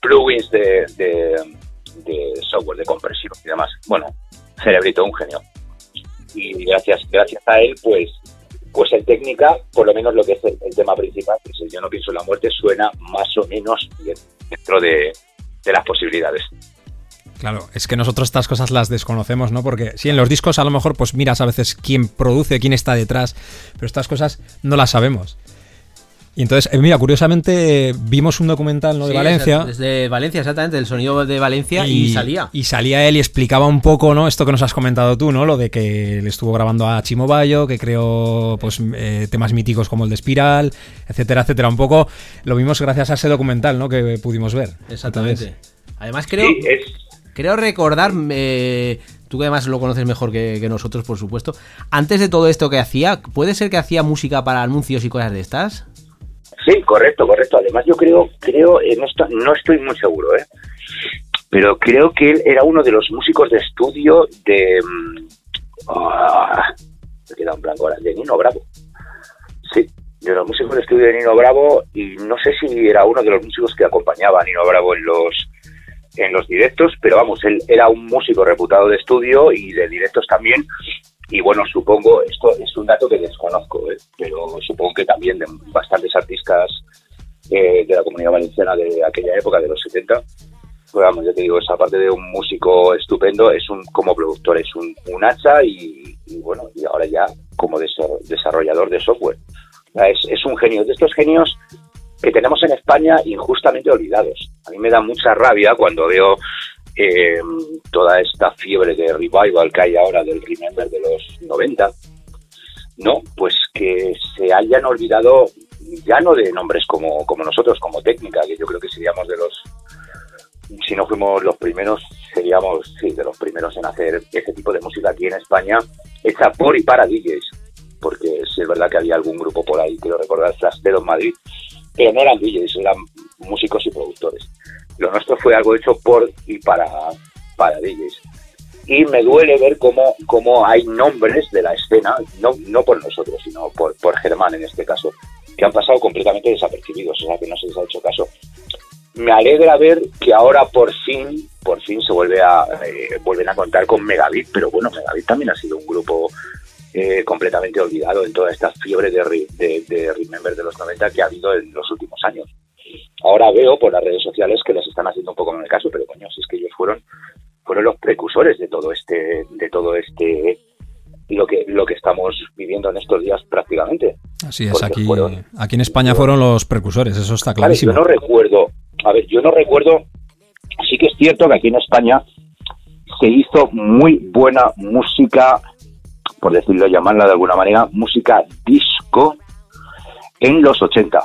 [SPEAKER 5] plugins de, software de compresión y demás. Bueno, cerebrito, un genio. Y gracias, gracias a él, pues, pues en técnica, por lo menos lo que es el, tema principal, que es Yo no pienso en la muerte, suena más o menos dentro de, de las posibilidades.
[SPEAKER 4] Claro, es que nosotros estas cosas las desconocemos, ¿no? Porque sí, en los discos a lo mejor pues miras a veces quién produce, quién está detrás, pero estas cosas no las sabemos. Y entonces, eh, mira, curiosamente vimos un documental ¿no? de Valencia.
[SPEAKER 3] Desde Valencia, exactamente, el sonido de Valencia y, salía.
[SPEAKER 4] Y salía él y explicaba un poco, ¿no? Esto que nos has comentado tú, ¿no? Lo de que le estuvo grabando a Chimo Bayo, que creó pues eh, temas míticos como el de Espiral, etcétera, etcétera. Un poco lo vimos gracias a ese documental, ¿no? Que pudimos ver.
[SPEAKER 3] Exactamente. Además creo... Creo recordar, eh, tú que además lo conoces mejor que, nosotros, por supuesto, antes de todo esto que hacía, ¿puede ser que hacía música para anuncios y cosas de estas?
[SPEAKER 5] Sí, correcto, correcto. Además yo creo, creo, esto no estoy muy seguro, ¿eh? pero creo que él era uno de los músicos de estudio de... Mm, ah, me queda un blanco ahora, de Nino Bravo. Sí, de los músicos de estudio de Nino Bravo y no sé si era uno de los músicos que acompañaba a Nino Bravo en los en los directos, pero vamos, él era un músico reputado de estudio y de directos también. Y bueno, supongo, esto es un dato que desconozco, ¿eh? pero supongo que también de bastantes artistas eh, de la comunidad valenciana de aquella época, de los 70. Pues vamos, ya te digo, esa parte de un músico estupendo, es un como productor, es un, un hacha y, y, bueno, y ahora ya como desarrollador de software. Es, es un genio. De estos genios que tenemos en España injustamente olvidados. A mí me da mucha rabia cuando veo eh, toda esta fiebre de revival que hay ahora del Remember de los 90, ¿no? Pues que se hayan olvidado ya no de nombres como, como nosotros, como técnica, que yo creo que seríamos de los, si no fuimos los primeros, seríamos, sí, de los primeros en hacer ese tipo de música aquí en España, hecha por y para DJs, porque si es verdad que había algún grupo por ahí, quiero recordar, Trastero Madrid, pero no eran DJs, eran músicos y productores. Lo nuestro fue algo hecho por y para, para DJs. Y me duele ver cómo, cómo hay nombres de la escena, no, no por nosotros, sino por, por Germán en este caso, que han pasado completamente desapercibidos, o sea que no se les ha hecho caso. Me alegra ver que ahora por fin, por fin se vuelve a eh, vuelven a contar con Megabit, pero bueno, Megabit también ha sido un grupo eh, completamente olvidado en toda esta fiebre de, de, de, Remember de los 90 que ha habido en los últimos años. Ahora veo por las redes sociales que les están haciendo un poco en el caso, pero coño, si es que ellos fueron fueron los precursores de todo este de todo este lo que lo que estamos viviendo en estos días prácticamente.
[SPEAKER 4] Así es, aquí aquí en España fueron los precursores, eso está clarísimo.
[SPEAKER 5] yo no recuerdo, a ver, yo no recuerdo, sí que es cierto que aquí en España se hizo muy buena música por decirlo, llamarla de alguna manera, música disco en los 80.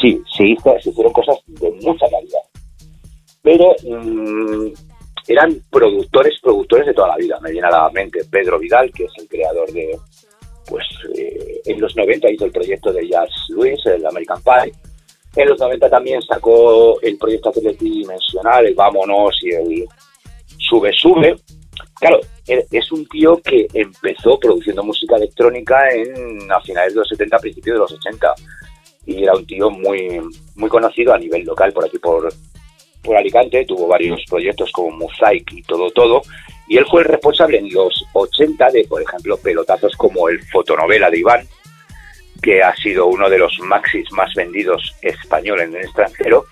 [SPEAKER 5] Sí, se, hizo, se hicieron cosas de mucha calidad. Pero mm, eran productores, productores de toda la vida. Me viene a la mente Pedro Vidal, que es el creador de, pues, eh, en los 90 hizo el proyecto de Jazz Luis, el American Pie. En los 90 también sacó el proyecto tridimensional, el Vámonos y el Sube Sube. Claro, es un tío que empezó produciendo música electrónica en, a finales de los 70, principios de los 80. Y era un tío muy, muy conocido a nivel local por aquí, por, por Alicante. Tuvo varios proyectos como Mosaic y todo, todo. Y él fue el responsable en los 80 de, por ejemplo, pelotazos como el fotonovela de Iván, que ha sido uno de los maxis más vendidos españoles en el extranjero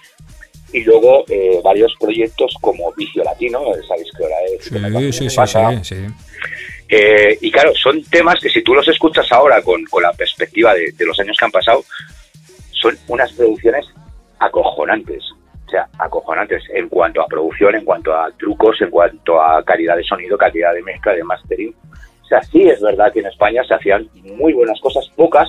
[SPEAKER 5] y luego eh, varios proyectos como Vicio Latino, sabéis que ahora es.
[SPEAKER 4] Sí, sí, sí, sí,
[SPEAKER 5] eh, y claro, son temas que si tú los escuchas ahora con, con la perspectiva de, los años que han pasado, son unas producciones acojonantes. O sea, acojonantes en cuanto a producción, en cuanto a trucos, en cuanto a calidad de sonido, calidad de mezcla, de mastering. O sea, sí es verdad que en España se hacían muy buenas cosas, pocas,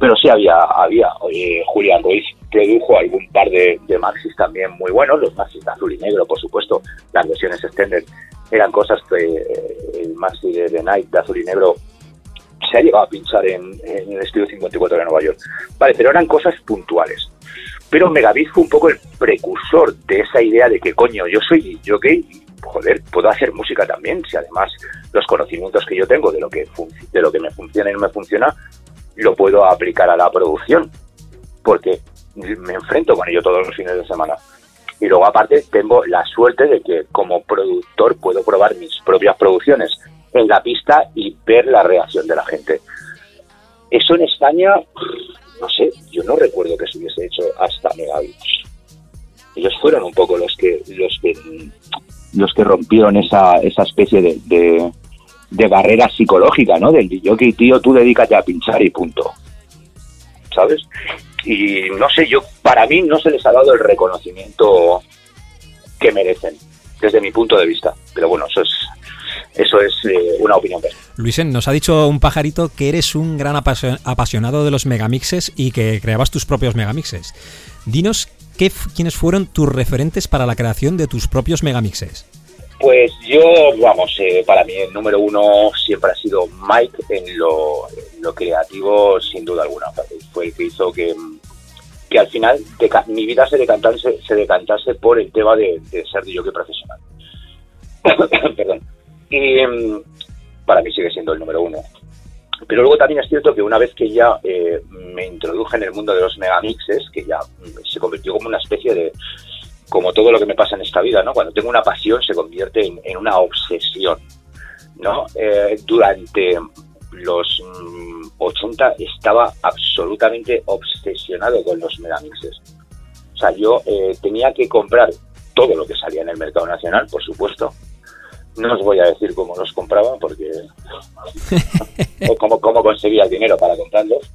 [SPEAKER 5] pero sí había, había. Oye, Julián Ruiz produjo algún par de, maxis también muy buenos, los maxis de azul y negro, por supuesto, las versiones extended eran cosas que eh, el maxi de The Night de azul y negro se ha llegado a pinchar en, el estudio 54 de Nueva York. Vale, pero eran cosas puntuales. Pero Megabit fue un poco el precursor de esa idea de que, coño, yo soy jockey y, joder, puedo hacer música también, si además los conocimientos que yo tengo de lo que, de lo que me funciona y no me funciona, lo puedo aplicar a la producción. Porque me enfrento con ello todos los fines de semana. Y luego aparte tengo la suerte de que como productor puedo probar mis propias producciones en la pista y ver la reacción de la gente. Eso en España, no sé, yo no recuerdo que se hubiese hecho hasta Megabit. Ellos fueron un poco los que los que los que rompieron esa, esa especie de, de, barrera psicológica, ¿no? Del que tío, tú dedícate a pinchar y punto. ¿Sabes? Y no sé, yo para mí no se les ha dado el reconocimiento que merecen, desde mi punto de vista. Pero bueno, eso es eso es eh, una opinión personal.
[SPEAKER 4] Luisen, nos ha dicho un pajarito que eres un gran apasionado de los megamixes y que creabas tus propios megamixes. Dinos qué, quiénes fueron tus referentes para la creación de tus propios megamixes.
[SPEAKER 5] Pues yo, vamos, eh, para mí el número uno siempre ha sido Mike en lo, creativo, sin duda alguna. Fue el que hizo que, que al final mi vida se decantase, se decantase por el tema de, ser de profesional. Perdón. Y mm, para mí sigue siendo el número uno. Pero luego también es cierto que una vez que ya eh, me introduje en el mundo de los megamixes, que ya mm, se convirtió como una especie de, como todo lo que me pasa en esta vida, ¿no? Cuando tengo una pasión se convierte en, una obsesión, ¿no? Eh, durante los 80 80 estaba absolutamente obsesionado con los megamixes. O sea, yo eh, tenía que comprar todo lo que salía en el mercado nacional, por supuesto. No os voy a decir cómo los compraba, porque. o cómo, cómo conseguía el dinero para comprarlos.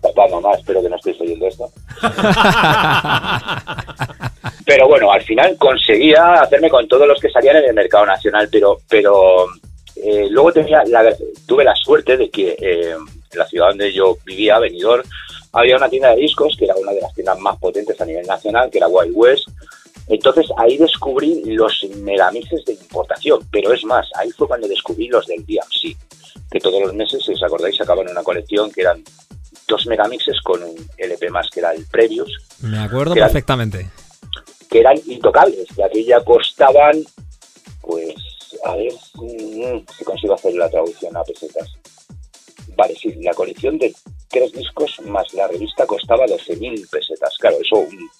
[SPEAKER 5] Papá, mamá, espero que no estéis oyendo esto. pero bueno, al final conseguía hacerme con todos los que salían en el mercado nacional, pero, pero eh, luego tenía tuve la suerte de que eh, en la ciudad donde yo vivía, Benidorm, había una tienda de discos que era una de las tiendas más potentes a nivel nacional, que era Wild West. Entonces ahí descubrí los megamixes de importación, pero es más, ahí fue cuando descubrí los del DMC, que todos los meses, si os acordáis, sacaban una colección que eran dos megamixes con un LP más que era el Previous.
[SPEAKER 4] Me acuerdo perfectamente.
[SPEAKER 5] Que eran intocables, que aquella costaban, pues, a ver mm, si consigo hacer la traducción a pesetas. Vale, sí, la colección de tres discos más la revista costaba 12.000 pesetas. Claro, eso un,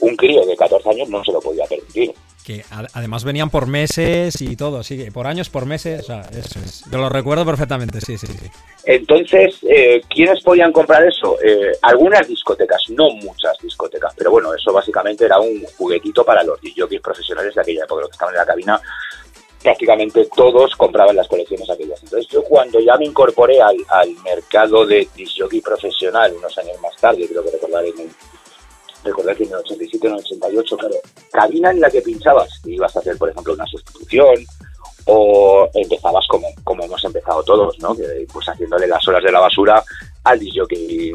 [SPEAKER 5] un crío de 14 años no se lo podía permitir
[SPEAKER 4] que además venían por meses y todo, sí, por años, por meses, o sea, eso es, yo lo recuerdo perfectamente, sí, sí, sí.
[SPEAKER 5] Entonces, eh, ¿quiénes podían comprar eso? Eh, algunas discotecas, no muchas discotecas, pero bueno, eso básicamente era un juguetito para los jockeys profesionales de aquella época, los que estaban en la cabina, prácticamente todos compraban las colecciones aquellas. Entonces yo cuando ya me incorporé al, mercado de disjockey profesional unos años más tarde, creo que recordar en el recordar que en el 87 en el 88, claro, cabina en la que pinchabas, ibas a hacer, por ejemplo, una sustitución, o empezabas como, como hemos empezado todos, ¿no? pues haciéndole las horas de la basura al disjockey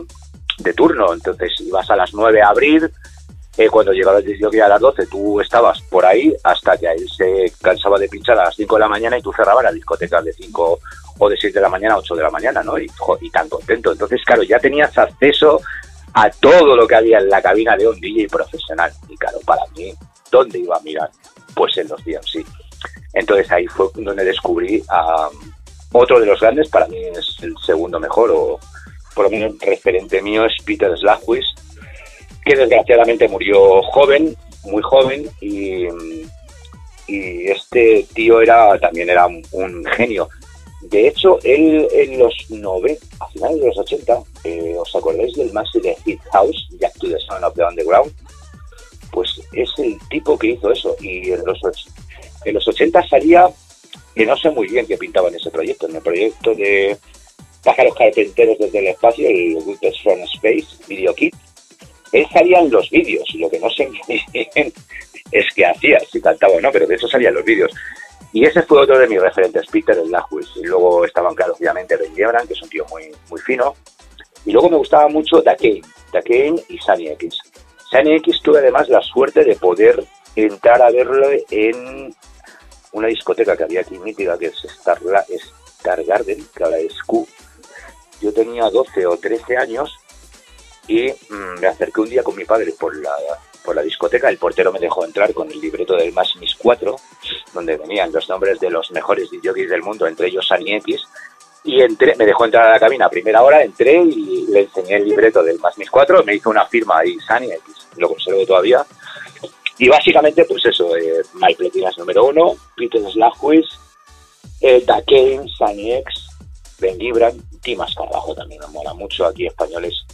[SPEAKER 5] de turno. Entonces ibas a las 9 a abrir, eh, cuando llegaba el disjockey a las 12 tú estabas por ahí hasta que él se cansaba de pinchar a las 5 de la mañana y tú cerrabas la discoteca de 5 o de 6 de la mañana a 8 de la mañana, ¿no? Y, y tan contento. Entonces, claro, ya tenías acceso a todo lo que había en la cabina de un DJ profesional. Y claro, para mí, ¿dónde iba a mirar? Pues en los sí. Entonces ahí fue donde descubrí a otro de los grandes, para mí es el segundo mejor, o por lo menos referente mío es Peter Slagwis, que desgraciadamente murió joven, muy joven, y, y este tío era también era un genio. De hecho, él en los 90, a finales de los 80, eh, ¿os acordáis del máster de Hit House, Jack to the Sound of the Underground? Pues es el tipo que hizo eso. Y en los, en los 80 salía, que no sé muy bien qué pintaba en ese proyecto, en el proyecto de Pájaros Carpinteros desde el Espacio, el Whippets from Space, Video Kit. Él salía en los vídeos, lo que no sé bien es que hacía, si cantaba o no, pero de eso salían los vídeos. Y ese fue otro de mis referentes, Peter el Y luego estaban, claro, obviamente Ben Gebran, que es un tío muy, muy fino. Y luego me gustaba mucho Dakane, Dakane y Sunny X. Sunny X tuve además la suerte de poder entrar a verlo en una discoteca que había aquí mítica, que es Star, Star Garden, que ahora es Q. Yo tenía 12 o 13 años y mm, me acerqué un día con mi padre por la la discoteca, el portero me dejó entrar con el libreto del Más Mis 4, donde venían los nombres de los mejores DJs del mundo, entre ellos Sani X, y entré, me dejó entrar a la cabina a primera hora, entré y le enseñé el libreto del Más Mis 4, me hizo una firma ahí, Sani X, lo conservo todavía, y básicamente, pues eso, eh, Pletinas número uno, Peter Slaghuis, eh, Dakane, Sani X, Ben Gibran, Timas Carbajo también me mola mucho, aquí españoles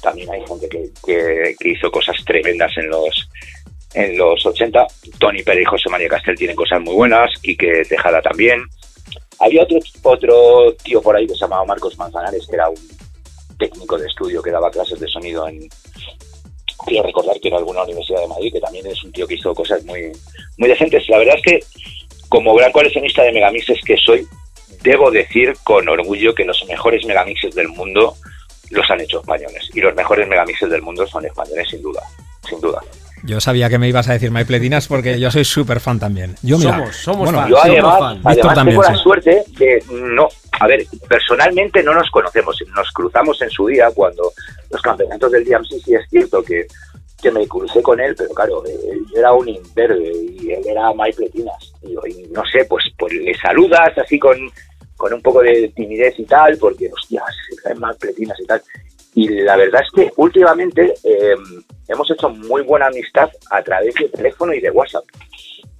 [SPEAKER 5] también hay gente que, que, hizo cosas tremendas en los en los 80. Tony Pérez y José María Castel tienen cosas muy buenas, Quique Tejada también. Había otro, otro tío por ahí que se llamaba Marcos Manzanares, que era un técnico de estudio que daba clases de sonido en, quiero recordar que en alguna universidad de Madrid, que también es un tío que hizo cosas muy, muy decentes. La verdad es que, como gran coleccionista de megamixes que soy, debo decir con orgullo que los mejores megamixes del mundo los han hecho españoles. Y los mejores megamixes del mundo son españoles, sin duda. Sin duda.
[SPEAKER 4] Yo sabía que me ibas a decir Pletinas porque yo soy súper fan también. Yo,
[SPEAKER 3] somos, somos
[SPEAKER 5] fan, Yo además, tengo la suerte de no, a ver, personalmente no nos conocemos, nos cruzamos en su día cuando los campeonatos del DMC sí es cierto que, que me crucé con él, pero claro, él era un imberbe y él era Mike Pletinas. Y, y, no sé, pues, pues le saludas así con, con un poco de timidez y tal, porque, hostia, se caen mal pletinas y tal. Y la verdad es que últimamente eh, hemos hecho muy buena amistad a través de teléfono y de WhatsApp.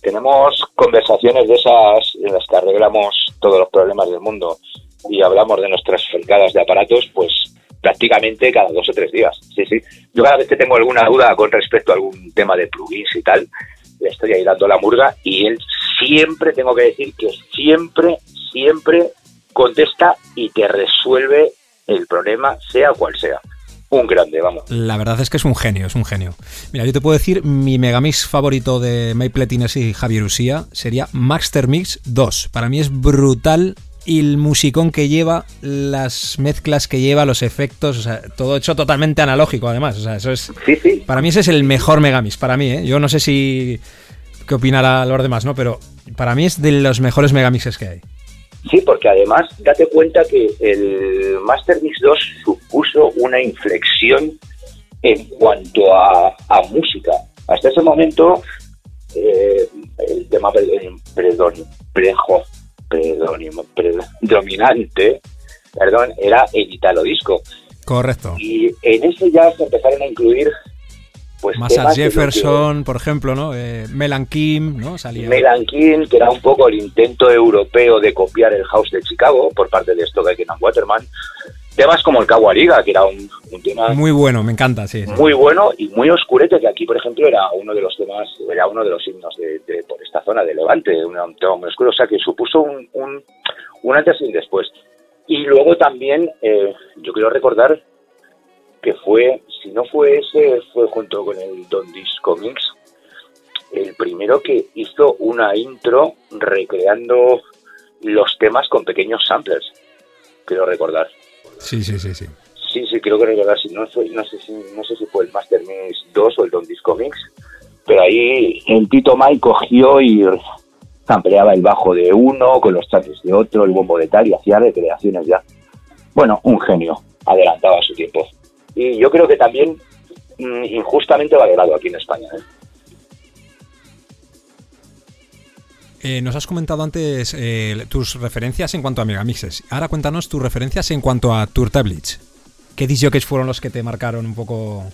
[SPEAKER 5] Tenemos conversaciones de esas en las que arreglamos todos los problemas del mundo y hablamos de nuestras fricadas de aparatos, pues prácticamente cada dos o tres días. Sí, sí. Yo cada vez que tengo alguna duda con respecto a algún tema de plugins y tal, le estoy ahí dando la murga y él siempre, tengo que decir que siempre, siempre contesta y te resuelve el problema, sea cual sea. Un grande, vamos.
[SPEAKER 4] La verdad es que es un genio, es un genio. Mira, yo te puedo decir, mi megamix favorito de Maple y Javier Usía sería Master Mix 2. Para mí es brutal y el musicón que lleva, las mezclas que lleva, los efectos, o sea, todo hecho totalmente analógico además. O sea, eso es.
[SPEAKER 5] Sí, sí.
[SPEAKER 4] Para mí ese es el mejor Megamix, para mí, ¿eh? Yo no sé si. qué opinará los demás, ¿no? Pero para mí es de los mejores Megamixes que hay.
[SPEAKER 5] Sí, porque además, date cuenta que el Master Mix 2 supuso una inflexión en cuanto a, a música. Hasta ese momento, eh, el tema prejo, predominante perdón, era el italo disco.
[SPEAKER 4] Correcto.
[SPEAKER 5] Y en ese ya se empezaron a incluir pues
[SPEAKER 4] Massas Jefferson, por ejemplo, ¿no? Eh, Melan Kim, ¿no? Salía.
[SPEAKER 5] Melan Kim, que era un poco el intento europeo de copiar el house de Chicago por parte de Stoker Waterman. Temas como el Kawariga, que era un, tema...
[SPEAKER 4] Muy bueno, me encanta, sí,
[SPEAKER 5] Muy bueno y muy oscurete, que aquí, por ejemplo, era uno de los temas, era uno de los himnos de, por esta zona de Levante, un, tema muy oscuro, o sea, que supuso un, un, antes y un después. Y luego también, eh, yo quiero recordar que fue, si no fue ese, fue junto con el Don Disco Mix, el primero que hizo una intro recreando los temas con pequeños samplers, quiero recordar.
[SPEAKER 4] Sí, sí, sí, sí.
[SPEAKER 5] Sí, sí, creo que recordar, si no, fue, no, sé si, no sé si fue el Master Mix 2 o el Don Disco Mix, pero ahí el Tito Mike cogió y sampleaba el bajo de uno con los chantes de otro, el bombo de tal y hacía recreaciones ya. Bueno, un genio, adelantaba su tiempo y yo creo que también mm, injustamente valorado aquí en España. ¿eh?
[SPEAKER 4] Eh, nos has comentado antes eh, tus referencias en cuanto a megamixes. Ahora cuéntanos tus referencias en cuanto a Tour Tablets. ¿Qué disjockeys fueron los que te marcaron un poco?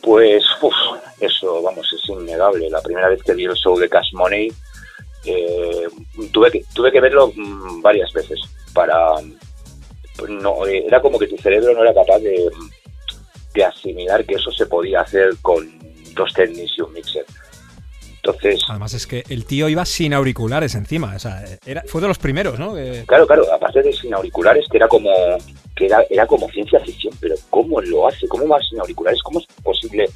[SPEAKER 5] Pues eso, vamos, es innegable. La primera vez que vi el show de Cash Money tuve, que, tuve que verlo mm, varias veces para, no, eh, era como que tu cerebro no era capaz de, asimilar que eso se podía hacer con dos tenis y un mixer. Entonces,
[SPEAKER 4] Además es que el tío iba sin auriculares encima, o sea, era, fue de los primeros, ¿no?
[SPEAKER 5] Claro, claro, aparte de sin auriculares, que era como que era, era como ciencia ficción, pero ¿cómo lo hace? ¿Cómo va sin auriculares? ¿Cómo es posible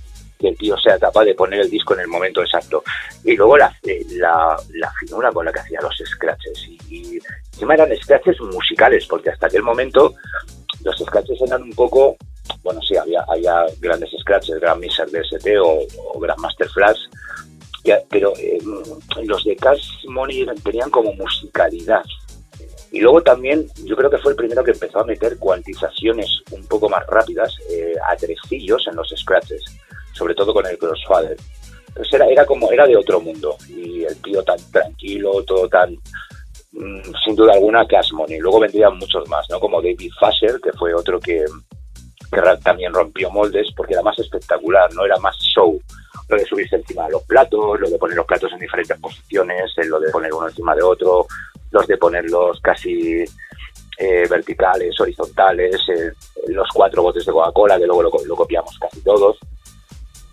[SPEAKER 5] que el tío sea capaz de poner el disco en el momento exacto. Y luego la, eh, la, finura con la que hacía los scratches. Y, encima eran scratches musicales, porque hasta aquel momento los scratches eran un poco, bueno, sí, había, había grandes scratches, Grand Miser DST o, o Grand Master Flash, pero eh, los de Cash Money tenían como musicalidad. Y luego también yo creo que fue el primero que empezó a meter cuantizaciones un poco más rápidas eh, a en los scratches sobre todo con el Crossfather. Entonces era, era como, era de otro mundo, y el tío tan tranquilo, todo tan, sin duda alguna, que Asmoni. Luego vendrían muchos más, ¿no? Como David Fasher, que fue otro que, que también rompió moldes, porque era más espectacular, ¿no? Era más show. Lo de subirse encima de los platos, lo de poner los platos en diferentes posiciones, lo de poner uno encima de otro, los de ponerlos casi eh, verticales, horizontales, eh, los cuatro botes de Coca-Cola, que luego lo, lo, copiamos casi todos.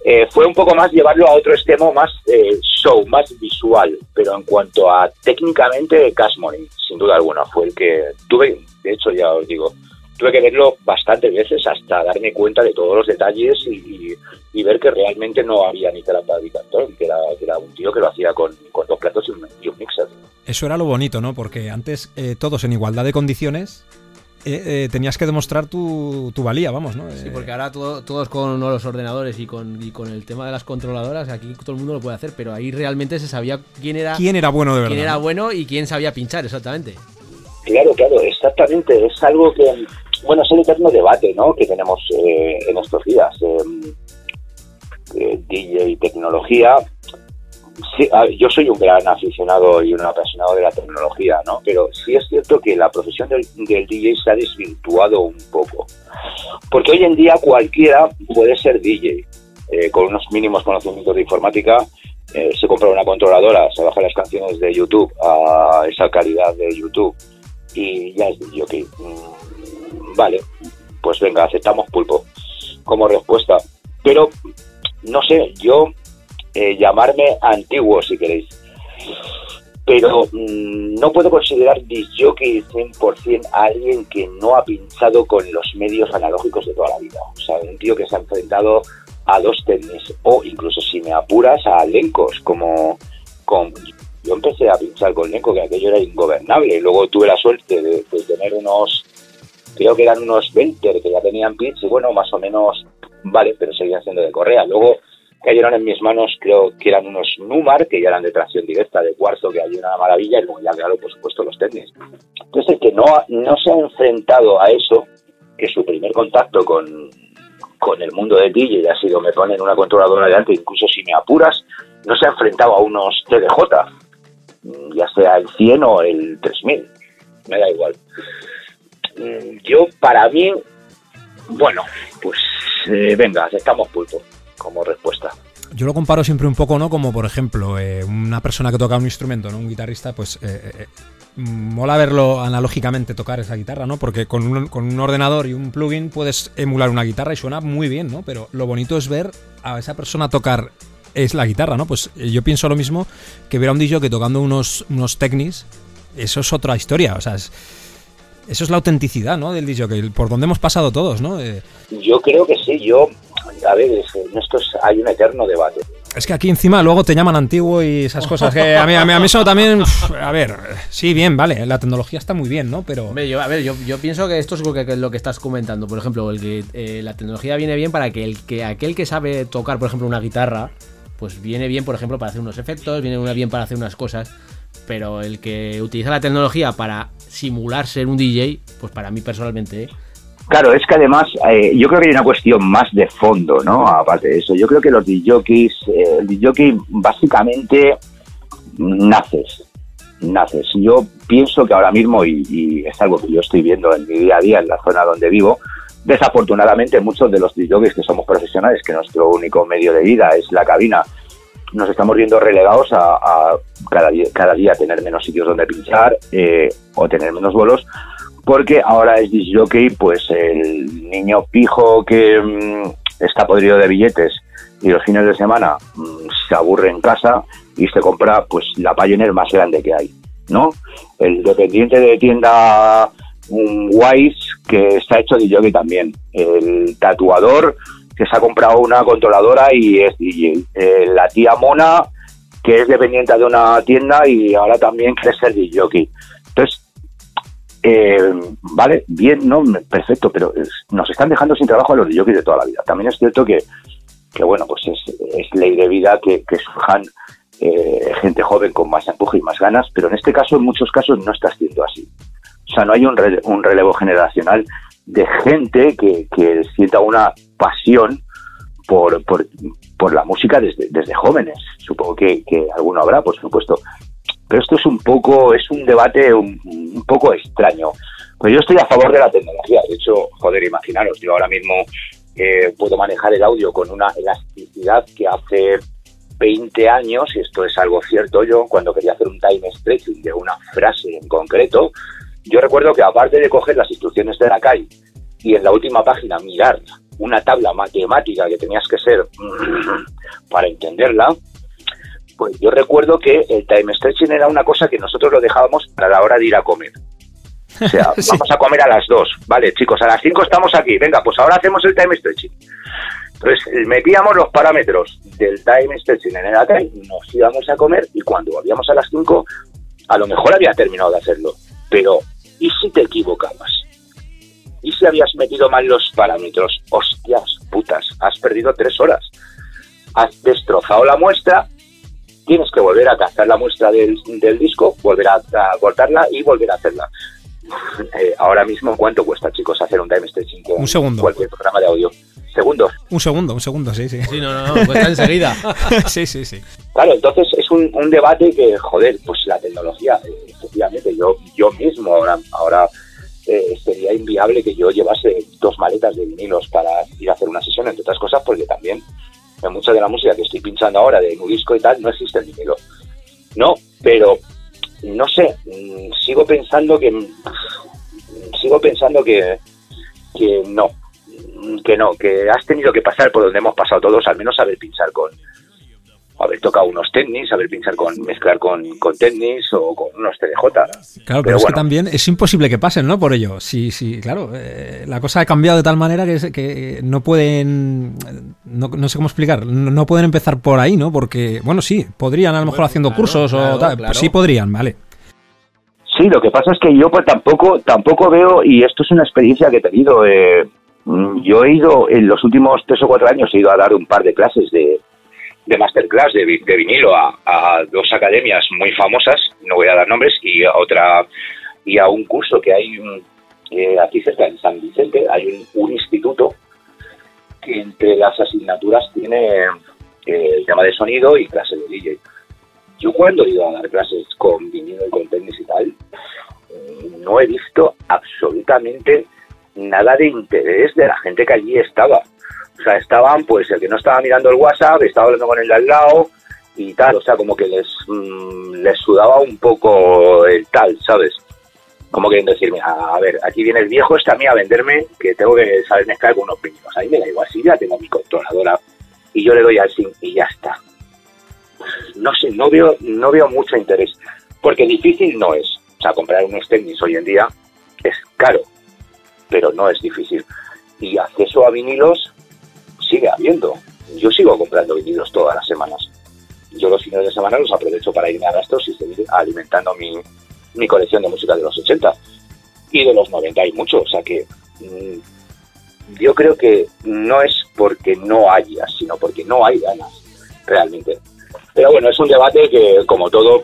[SPEAKER 5] Eh, fue un poco más llevarlo a otro extremo más eh, show, más visual, pero en cuanto a técnicamente Cash Money, sin duda alguna, fue el que tuve, de hecho ya os digo, tuve que verlo bastantes veces hasta darme cuenta de todos los detalles y, ver que realmente no había ni trampa de que era, que era un tío que lo hacía con, dos platos y un, mixer.
[SPEAKER 4] Eso era lo bonito, ¿no? Porque antes eh, todos en igualdad de condiciones eh, eh, tenías que demostrar tu, valía, vamos, ¿no?
[SPEAKER 3] Sí, porque ahora todos con los ordenadores y con, y con el tema de las controladoras, aquí todo el mundo lo puede hacer, pero ahí realmente se sabía quién era,
[SPEAKER 4] quién era bueno de verdad.
[SPEAKER 3] Quién era bueno y quién sabía pinchar, exactamente.
[SPEAKER 5] Claro, claro, exactamente. Es algo que, bueno, es el eterno debate, ¿no? Que tenemos eh, en estos días. DJ y tecnología Yo soy un gran aficionado y un apasionado de la tecnología, ¿no? Pero sí es cierto que la profesión del, DJ se ha desvirtuado un poco. Porque hoy en día cualquiera puede ser DJ. Eh, con unos mínimos conocimientos de informática, eh, se compra una controladora, se baja las canciones de YouTube a esa calidad de YouTube y ya es DJ. Mm, vale, pues venga, aceptamos pulpo como respuesta. Pero, no sé, yo eh, llamarme antiguo si queréis. Pero mm, no puedo considerar disjockey 100% a alguien que no ha pinchado con los medios analógicos de toda la vida. O sea, un tío que se ha enfrentado a dos tenis o incluso si me apuras a lencos como yo empecé a pinchar con Lenco que aquello era ingobernable luego tuve la suerte de, tener unos creo que eran unos 20 que ya tenían pitch y bueno más o menos vale pero seguían siendo de correa luego cayeron en mis manos creo que eran unos Numar que ya eran de tracción directa de cuarzo que hay una maravilla y luego ya claro por supuesto los tenis entonces el que no no se ha enfrentado a eso que su primer contacto con con el mundo de DJ ha sido me ponen una controladora delante, incluso si me apuras, no se ha enfrentado a unos TDJ, ya sea el 100 o el 3000, me da igual. Mm, yo, para mí, bueno, pues eh, venga, aceptamos pulpo como respuesta.
[SPEAKER 4] Yo lo comparo siempre un poco, ¿no? Como por ejemplo, eh, una persona que toca un instrumento, ¿no? Un guitarrista, pues eh, mola verlo analógicamente tocar esa guitarra, ¿no? Porque con un, con un ordenador y un plugin puedes emular una guitarra y suena muy bien, ¿no? Pero lo bonito es ver a esa persona tocar es la guitarra, ¿no? Pues eh, yo pienso lo mismo que ver a un DJ que tocando unos, unos technics, eso es otra historia, o sea, eso es la autenticidad, ¿no? Del DJ, por donde hemos pasado todos, ¿no? Eh,
[SPEAKER 5] yo creo que sí, yo, a ver, en esto hay un eterno debate.
[SPEAKER 4] Es que aquí encima luego te llaman antiguo y esas cosas. Que a mí, a mí, eso también. a ver, sí, bien, vale. La tecnología está muy bien, ¿no? Pero.
[SPEAKER 3] a ver, yo, yo pienso que esto es lo que, lo que estás comentando. Por ejemplo, el que eh, la tecnología viene bien para que, el, que aquel que sabe tocar, por ejemplo, una guitarra, pues viene bien, por ejemplo, para hacer unos efectos, viene bien para hacer unas cosas. Pero el que utiliza la tecnología para simular ser un DJ, pues para mí personalmente
[SPEAKER 5] Claro, es que además eh, yo creo que hay una cuestión más de fondo, ¿no? Aparte de eso, yo creo que los DJs, eh, el DJ básicamente naces, naces. Yo pienso que ahora mismo, y, es algo que yo estoy viendo en mi día a día en la zona donde vivo, desafortunadamente muchos de los DJs que somos profesionales, que nuestro único medio de vida es la cabina, nos estamos viendo relegados a, cada, día, cada día tener menos sitios donde pinchar eh, o tener menos bolos porque ahora es disjockey, pues el niño pijo que mm, está podrido de billetes y los fines de semana mm, se aburre en casa y se compra pues la Pioneer más grande que hay, ¿no? El dependiente de tienda un Wise que está hecho DJ también, el tatuador que se ha comprado una controladora y es DJ, eh, la tía mona que es dependiente de una tienda y ahora también quiere ser DJ. Eh, vale, bien, no, perfecto, pero nos están dejando sin trabajo a los DJs de toda la vida. También es cierto que, que bueno, pues es, ley de vida que, surjan eh, gente joven con más empuje y más ganas, pero en este caso, en muchos casos, no está siendo así. O sea, no hay un, un relevo generacional de gente que, que sienta una pasión por, por, por, la música desde, desde jóvenes. Supongo que, que alguno habrá, por supuesto, pero esto es un poco, es un debate un, poco extraño. Pues yo estoy a favor de la tecnología. De hecho, joder, imaginaros, yo ahora mismo eh, puedo manejar el audio con una elasticidad que hace 20 años, y esto es algo cierto yo, cuando quería hacer un time stretching de una frase en concreto, yo recuerdo que aparte de coger las instrucciones de la CAI y en la última página mirar una tabla matemática que tenías que ser para entenderla, pues yo recuerdo que el time stretching era una cosa que nosotros lo dejábamos para la hora de ir a comer. O sea, vamos a comer a las dos. Vale, chicos, a las cinco estamos aquí. Venga, pues ahora hacemos el time stretching. Entonces, metíamos los parámetros del time stretching en el time, nos íbamos a comer y cuando volvíamos a las cinco, a lo mejor había terminado de hacerlo. Pero, ¿y si te equivocabas? ¿Y si habías metido mal los parámetros? Hostias, putas, has perdido tres horas. Has destrozado la muestra tienes que volver a captar la muestra del, disco, volver a, cortarla y volver a hacerla. Eh, ahora mismo, ¿cuánto cuesta, chicos, hacer un time stretching
[SPEAKER 4] un segundo.
[SPEAKER 5] cualquier programa de audio? ¿Segundos?
[SPEAKER 4] Un segundo, un segundo, sí, sí.
[SPEAKER 3] Sí, no, no, no cuesta enseguida.
[SPEAKER 4] sí, sí, sí.
[SPEAKER 5] Claro, entonces es un, debate que, joder, pues la tecnología, eh, efectivamente, yo, yo mismo ahora, ahora eh, sería inviable que yo llevase dos maletas de vinilos para ir a hacer una sesión, entre otras cosas, porque también en mucha de la música que estoy pinchando ahora de disco y tal, no existe el vinilo. No, pero no sé, mm, sigo pensando que sigo pensando que, que no, que no, que has tenido que pasar por donde hemos pasado todos, al menos saber pinchar con, haber tocado unos tenis, saber pinchar con, mezclar con, con tenis o con unos TDJ.
[SPEAKER 4] Claro, pero, es que también es imposible que pasen, ¿no? Por ello. Sí, sí, claro. Eh, la cosa ha cambiado de tal manera que, que no pueden, no, no, sé cómo explicar, no, pueden empezar por ahí, ¿no? Porque, bueno, sí, podrían a lo mejor haciendo cursos o tal. Pues sí podrían, vale.
[SPEAKER 5] Sí, lo que pasa es que yo pues tampoco, tampoco veo, y esto es una experiencia que he tenido, eh, yo he ido, en los últimos tres o cuatro años he ido a dar un par de clases de, de masterclass de, de vinilo a, dos academias muy famosas, no voy a dar nombres, y a otra y a un curso que hay eh, aquí cerca en San Vicente, hay un, instituto que entre las asignaturas tiene eh, el tema de sonido y clase de DJ. Yo cuando he ido a dar clases con vinilo y con tenis y tal, no he visto absolutamente nada de interés de la gente que allí estaba. O sea, estaban, pues, el que no estaba mirando el WhatsApp, estaba hablando con el de al lado y tal. O sea, como que les, mm, les sudaba un poco el tal, ¿sabes? Como queriendo decirme, a, ver, aquí viene el viejo este a mí a venderme que tengo que saber mezclar con unos pinitos. Ahí me da igual, si ya tengo mi controladora y yo le doy al sim y ya está. No sé, no veo, no veo mucho interés. Porque difícil no es. O sea, comprar unos tenis hoy en día es caro, pero no es difícil. Y acceso a vinilos, sigue habiendo. Yo sigo comprando vinilos todas las semanas. Yo los fines de semana los aprovecho para irme a gastos y seguir alimentando mi, mi colección de música de los 80 y de los 90 hay mucho. O sea que mm, yo creo que no es porque no haya, sino porque no hay ganas realmente. Pero bueno, es un debate que, como todo,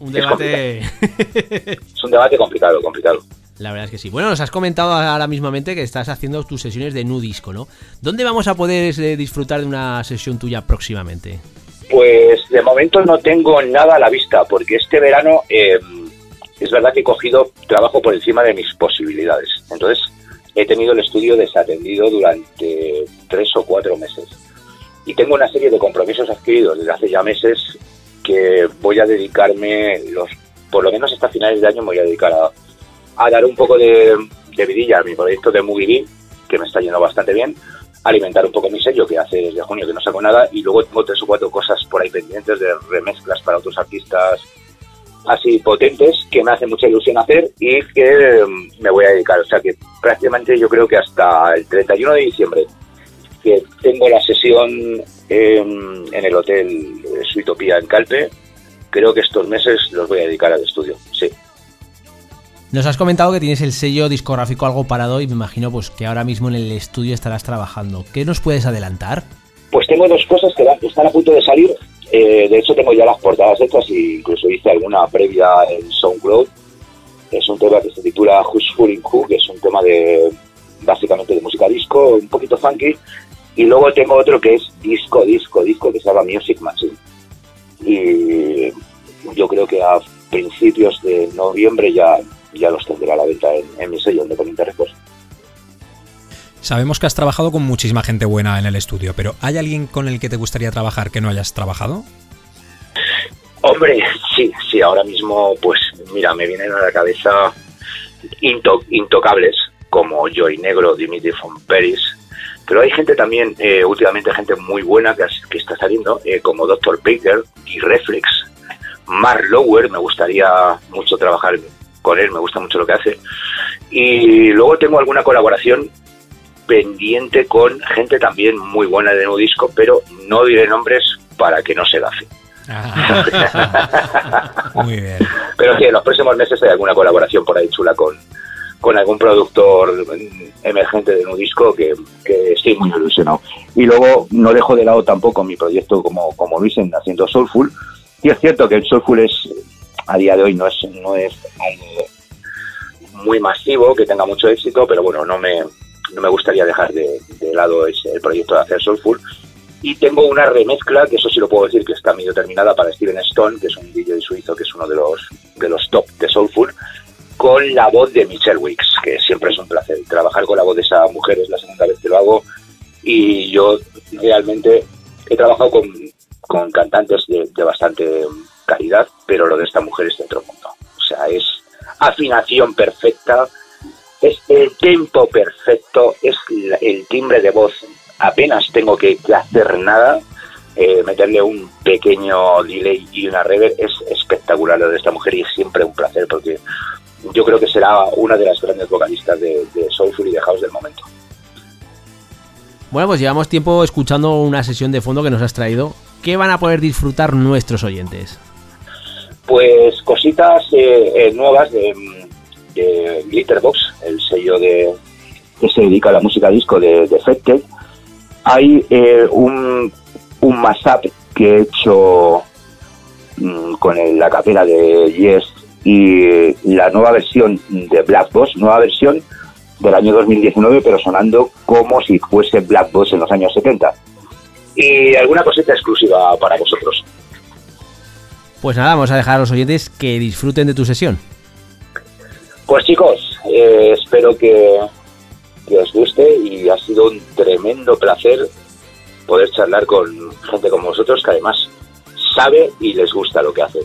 [SPEAKER 3] un debate...
[SPEAKER 5] es un debate complicado, complicado.
[SPEAKER 3] La verdad es que sí. Bueno, nos has comentado ahora mismamente que estás haciendo tus sesiones de nudisco, ¿no? ¿Dónde vamos a poder eh, disfrutar de una sesión tuya próximamente?
[SPEAKER 5] Pues de momento no tengo nada a la vista, porque este verano em, es verdad que he cogido trabajo por encima de mis posibilidades. Entonces he tenido el estudio desatendido durante tres o cuatro meses. Y tengo una serie de compromisos adquiridos desde hace ya meses que voy a dedicarme, los por lo menos hasta finales de año me voy a dedicar a a dar un poco de, vidilla a mi proyecto de Movie que me está yendo bastante bien, alimentar un poco mi sello, que hace desde junio que no saco nada, y luego tengo tres o cuatro cosas por ahí pendientes de remezclas para otros artistas así potentes que me hace mucha ilusión hacer y que mm, me voy a dedicar. O sea que prácticamente yo creo que hasta el 31 de diciembre, que tengo la sesión en, en el hotel Suitopía en Calpe, creo que estos meses los voy a dedicar al estudio, sí.
[SPEAKER 3] Nos has comentado que tienes el sello discográfico algo parado y me imagino pues que ahora mismo en el estudio estarás trabajando. ¿Qué nos puedes adelantar?
[SPEAKER 5] Pues tengo dos cosas que están a punto de salir. Eh, de hecho tengo ya las portadas hechas e incluso hice alguna previa en SoundCloud. Es un tema que se titula Who's Fooling Who, que es un tema de básicamente de música disco, un poquito funky. Y luego tengo otro que es disco, disco, disco, que se llama Music Machine. Y yo creo que a principios de noviembre ya ya los tendré a la venta en, mi sello de Poniente Records.
[SPEAKER 4] Sabemos que has trabajado con muchísima gente buena en el estudio, pero ¿hay alguien con el que te gustaría trabajar que no hayas trabajado?
[SPEAKER 5] Hombre, sí, sí, ahora mismo, pues mira, me vienen a la cabeza intocables como Joy Negro, Dimitri von Peris, pero hay gente también, eh, últimamente gente muy buena que, que está saliendo, eh, como Dr. Baker y Reflex, Mark Lower, me gustaría mucho trabajar con él, me gusta mucho lo que hace. Y luego tengo alguna colaboración pendiente con gente también muy buena de nuevo disco, pero no diré nombres para que no se gafe.
[SPEAKER 4] Ah. muy bien.
[SPEAKER 5] Pero sí, en los próximos meses hay alguna colaboración por ahí chula con, con algún productor emergente de un disco que, que, estoy muy ilusionado. Y luego no dejo de lado tampoco mi proyecto como, como Luisen haciendo Soulful. Y es cierto que el Soulful es a día de hoy no es, no es algo muy masivo, que tenga mucho éxito, pero bueno, no me, no me gustaría dejar de, lado ese, el proyecto de hacer Soulful. Y tengo una remezcla, que eso sí lo puedo decir que está medio terminada para Steven Stone, que es un DJ suizo, que es uno de los, de los top de Soulful, con la voz de Michelle Wicks, que siempre es un placer. Trabajar con la voz de esa mujer es la segunda vez que lo hago y yo realmente he trabajado con, con cantantes de, de bastante calidad, pero lo de esta mujer es de otro mundo. sea, es afinación perfecta, es el tempo perfecto, es el timbre de voz, apenas tengo que, hacer nada, eh, meterle un pequeño delay y una reverb es espectacular lo de esta mujer y es siempre un placer porque yo creo que será una de las grandes vocalistas de, de Soulful y de House del momento.
[SPEAKER 3] Bueno, pues llevamos tiempo escuchando una sesión de fondo que nos has traído. ¿Qué van a poder disfrutar nuestros oyentes?
[SPEAKER 5] Pues cositas eh, eh, nuevas de, Glitterbox, el sello de que se dedica a la música disco de, de Hay eh, un, un mashup que he hecho mm, con la capela de Yes y la nueva versión de Black Boss, nueva versión del año 2019, pero sonando como si fuese Black Boss en los años 70. Y alguna cosita exclusiva para vosotros.
[SPEAKER 3] Pues nada, vamos a dejar a los oyentes que disfruten de tu sesión.
[SPEAKER 5] Pues chicos, eh, espero que, que os guste y ha sido un tremendo placer poder charlar con gente como vosotros que además sabe y les gusta lo que hace.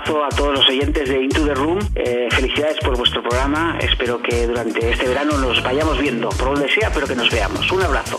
[SPEAKER 6] Abrazo a todos los oyentes de Into the Room. Eh, felicidades por vuestro programa. Espero que durante este verano nos vayamos viendo, por donde sea, pero que nos veamos. Un abrazo.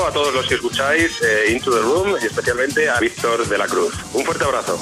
[SPEAKER 7] A todos los que escucháis eh, Into the Room y especialmente a Víctor de la Cruz. Un fuerte abrazo.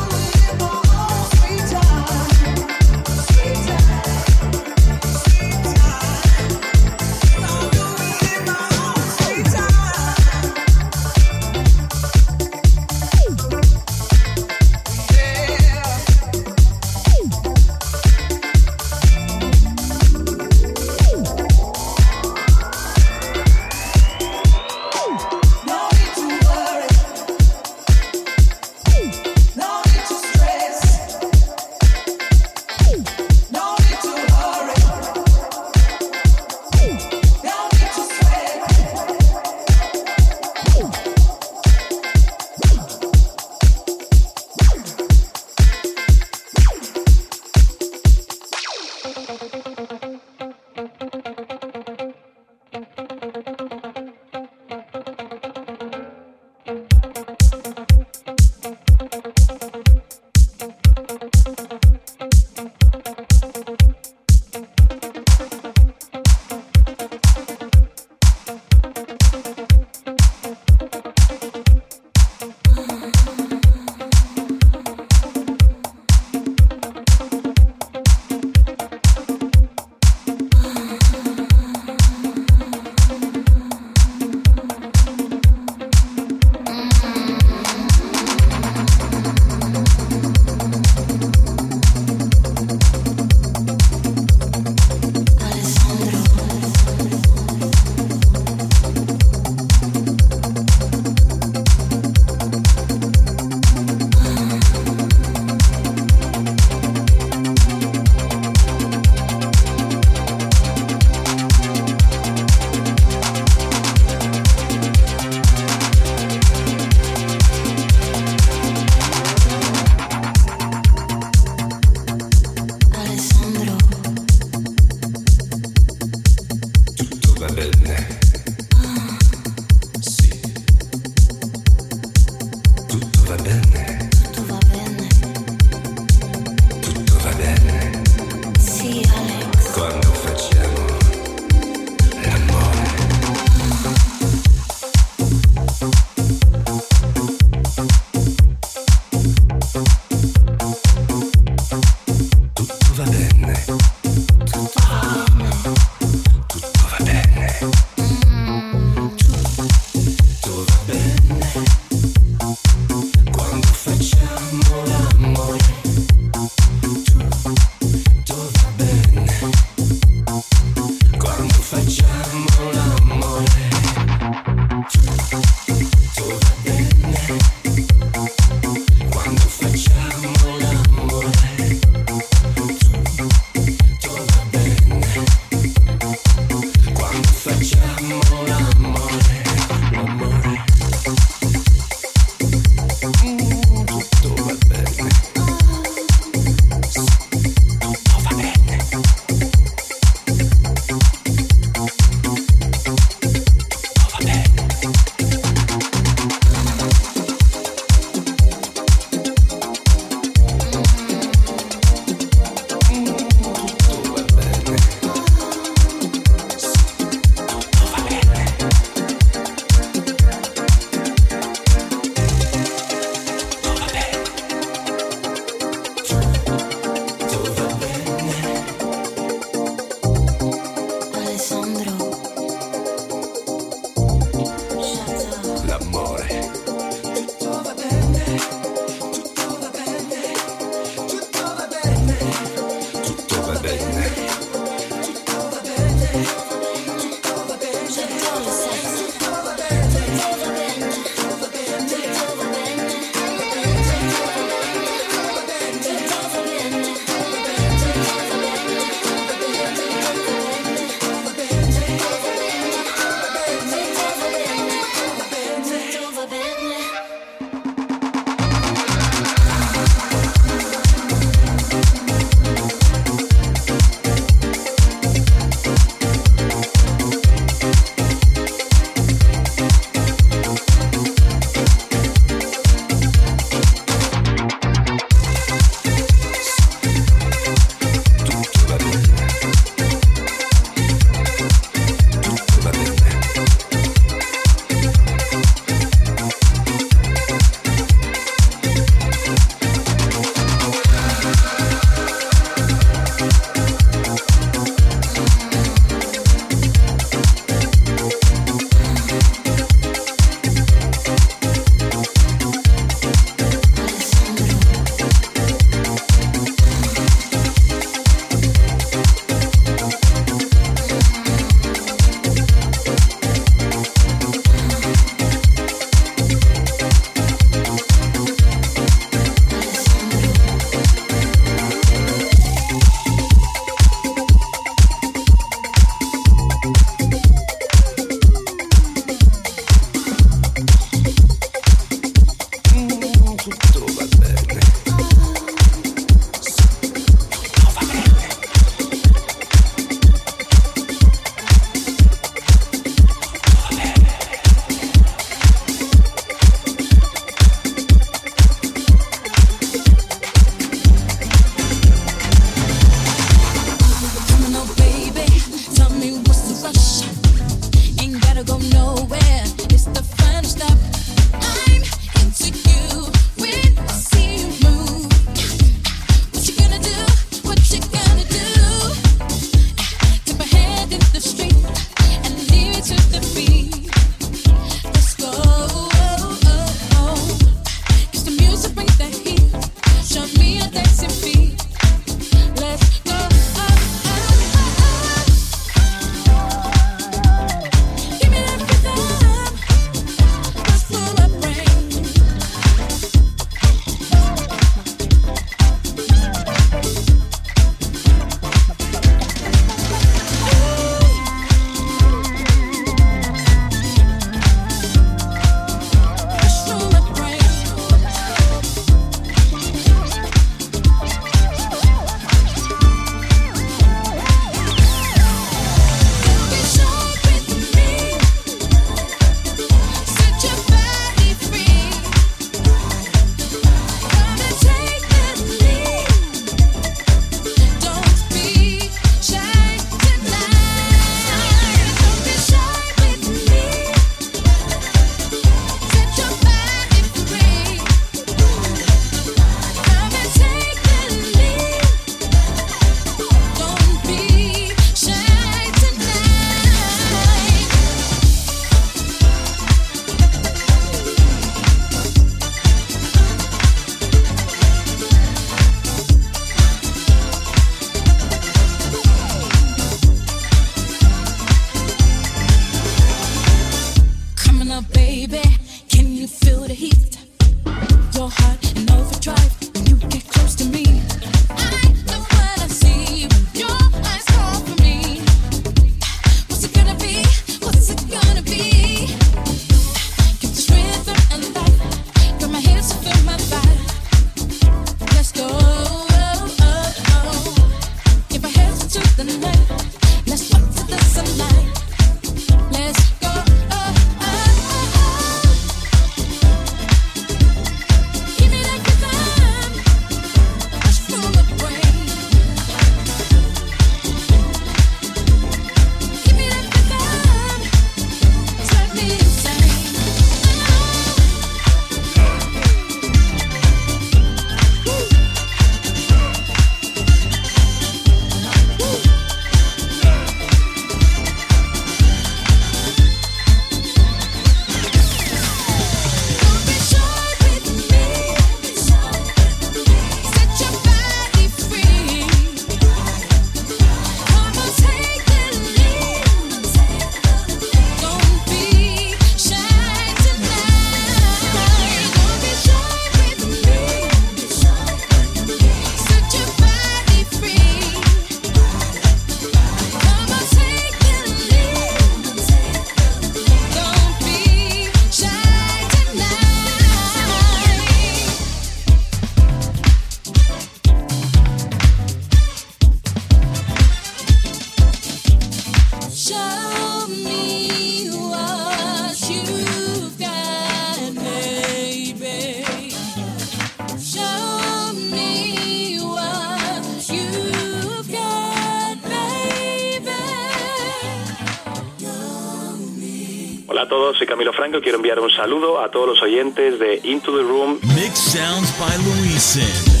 [SPEAKER 7] Todos los oyentes de Into the Room.
[SPEAKER 8] Mix Sounds by Luisen.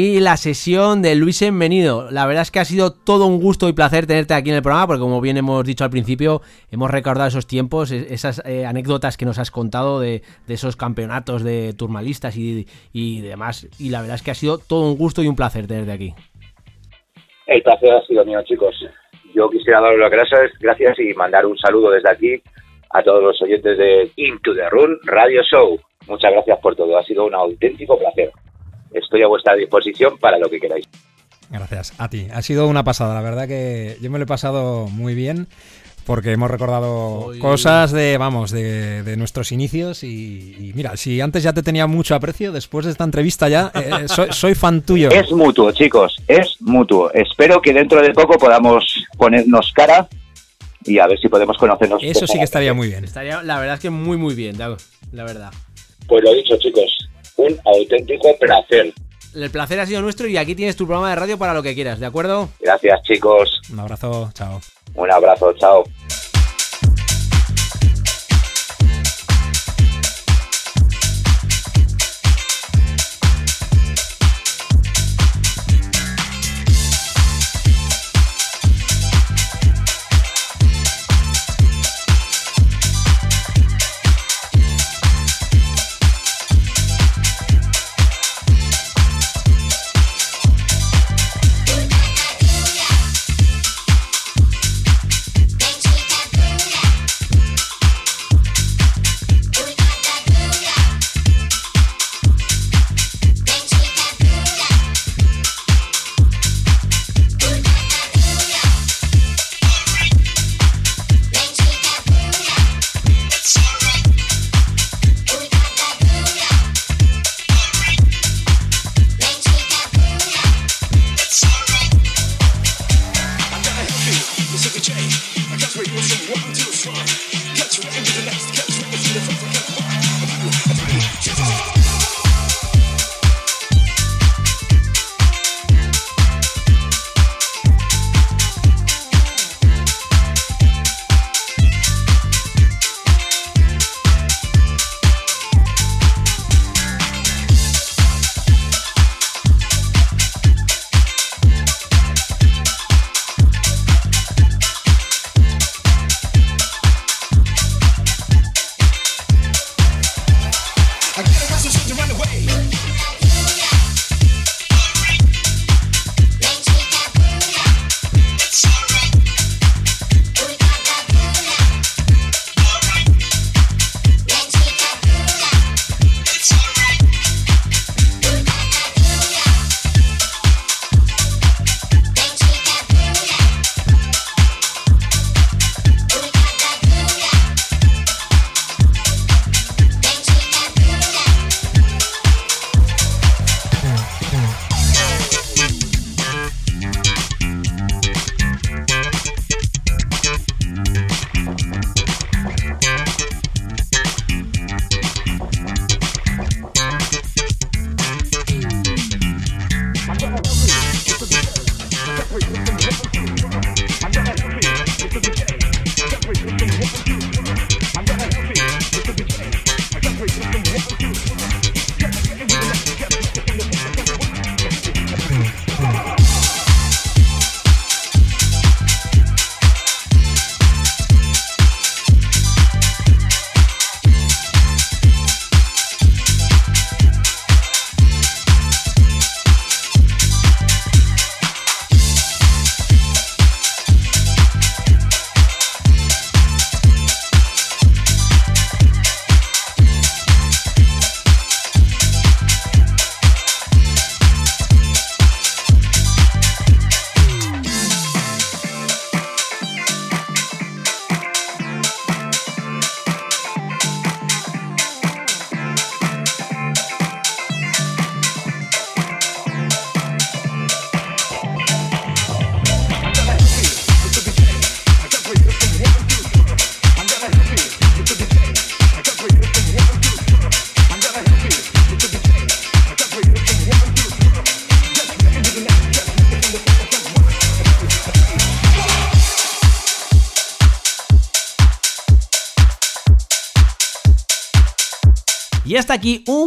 [SPEAKER 3] Aquí la sesión de Luis Envenido. La verdad es que ha sido todo un gusto y placer tenerte aquí en el programa, porque como bien hemos dicho al principio, hemos recordado esos tiempos, esas eh, anécdotas que nos has contado de, esos campeonatos de turmalistas y, demás. Y la verdad es que ha sido todo un gusto y un placer tenerte aquí.
[SPEAKER 5] El placer ha sido mío, chicos. Yo quisiera daros las gracias, gracias y mandar un saludo desde aquí a todos los oyentes de Into the Run Radio Show. Muchas gracias por todo, ha sido un auténtico placer estoy a vuestra disposición para lo que queráis.
[SPEAKER 4] Gracias a ti. Ha sido una pasada, la verdad que yo me lo he pasado muy bien porque hemos recordado cosas de, vamos, de, nuestros inicios y, mira, si antes ya te tenía mucho aprecio, después de esta entrevista ya eh, soy, fan tuyo.
[SPEAKER 5] Es mutuo, chicos, es mutuo. Espero que dentro de poco podamos ponernos cara y a ver si podemos conocernos.
[SPEAKER 4] Eso sí que estaría muy bien.
[SPEAKER 3] Estaría, la verdad es que muy, muy bien, la verdad.
[SPEAKER 5] Pues lo dicho, chicos, un auténtico placer.
[SPEAKER 3] El placer ha sido nuestro y aquí tienes tu programa de radio para lo que quieras, ¿de acuerdo?
[SPEAKER 5] Gracias, chicos.
[SPEAKER 4] Un abrazo, chao.
[SPEAKER 5] Un abrazo, chao.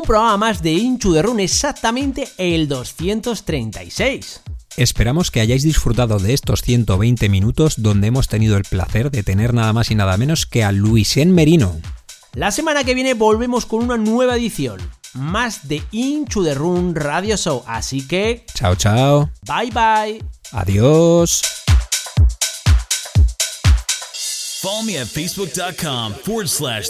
[SPEAKER 3] Un programa más de Inchu de Run, exactamente el 236.
[SPEAKER 4] Esperamos que hayáis disfrutado de estos 120 minutos donde hemos tenido el placer de tener nada más y nada menos que a Luisén Merino.
[SPEAKER 3] La semana que viene volvemos con una nueva edición, más de Inchu de Run Radio Show, así que...
[SPEAKER 4] Chao, chao.
[SPEAKER 3] Bye, bye.
[SPEAKER 4] Adiós.
[SPEAKER 8] Follow me at facebook.com forward slash.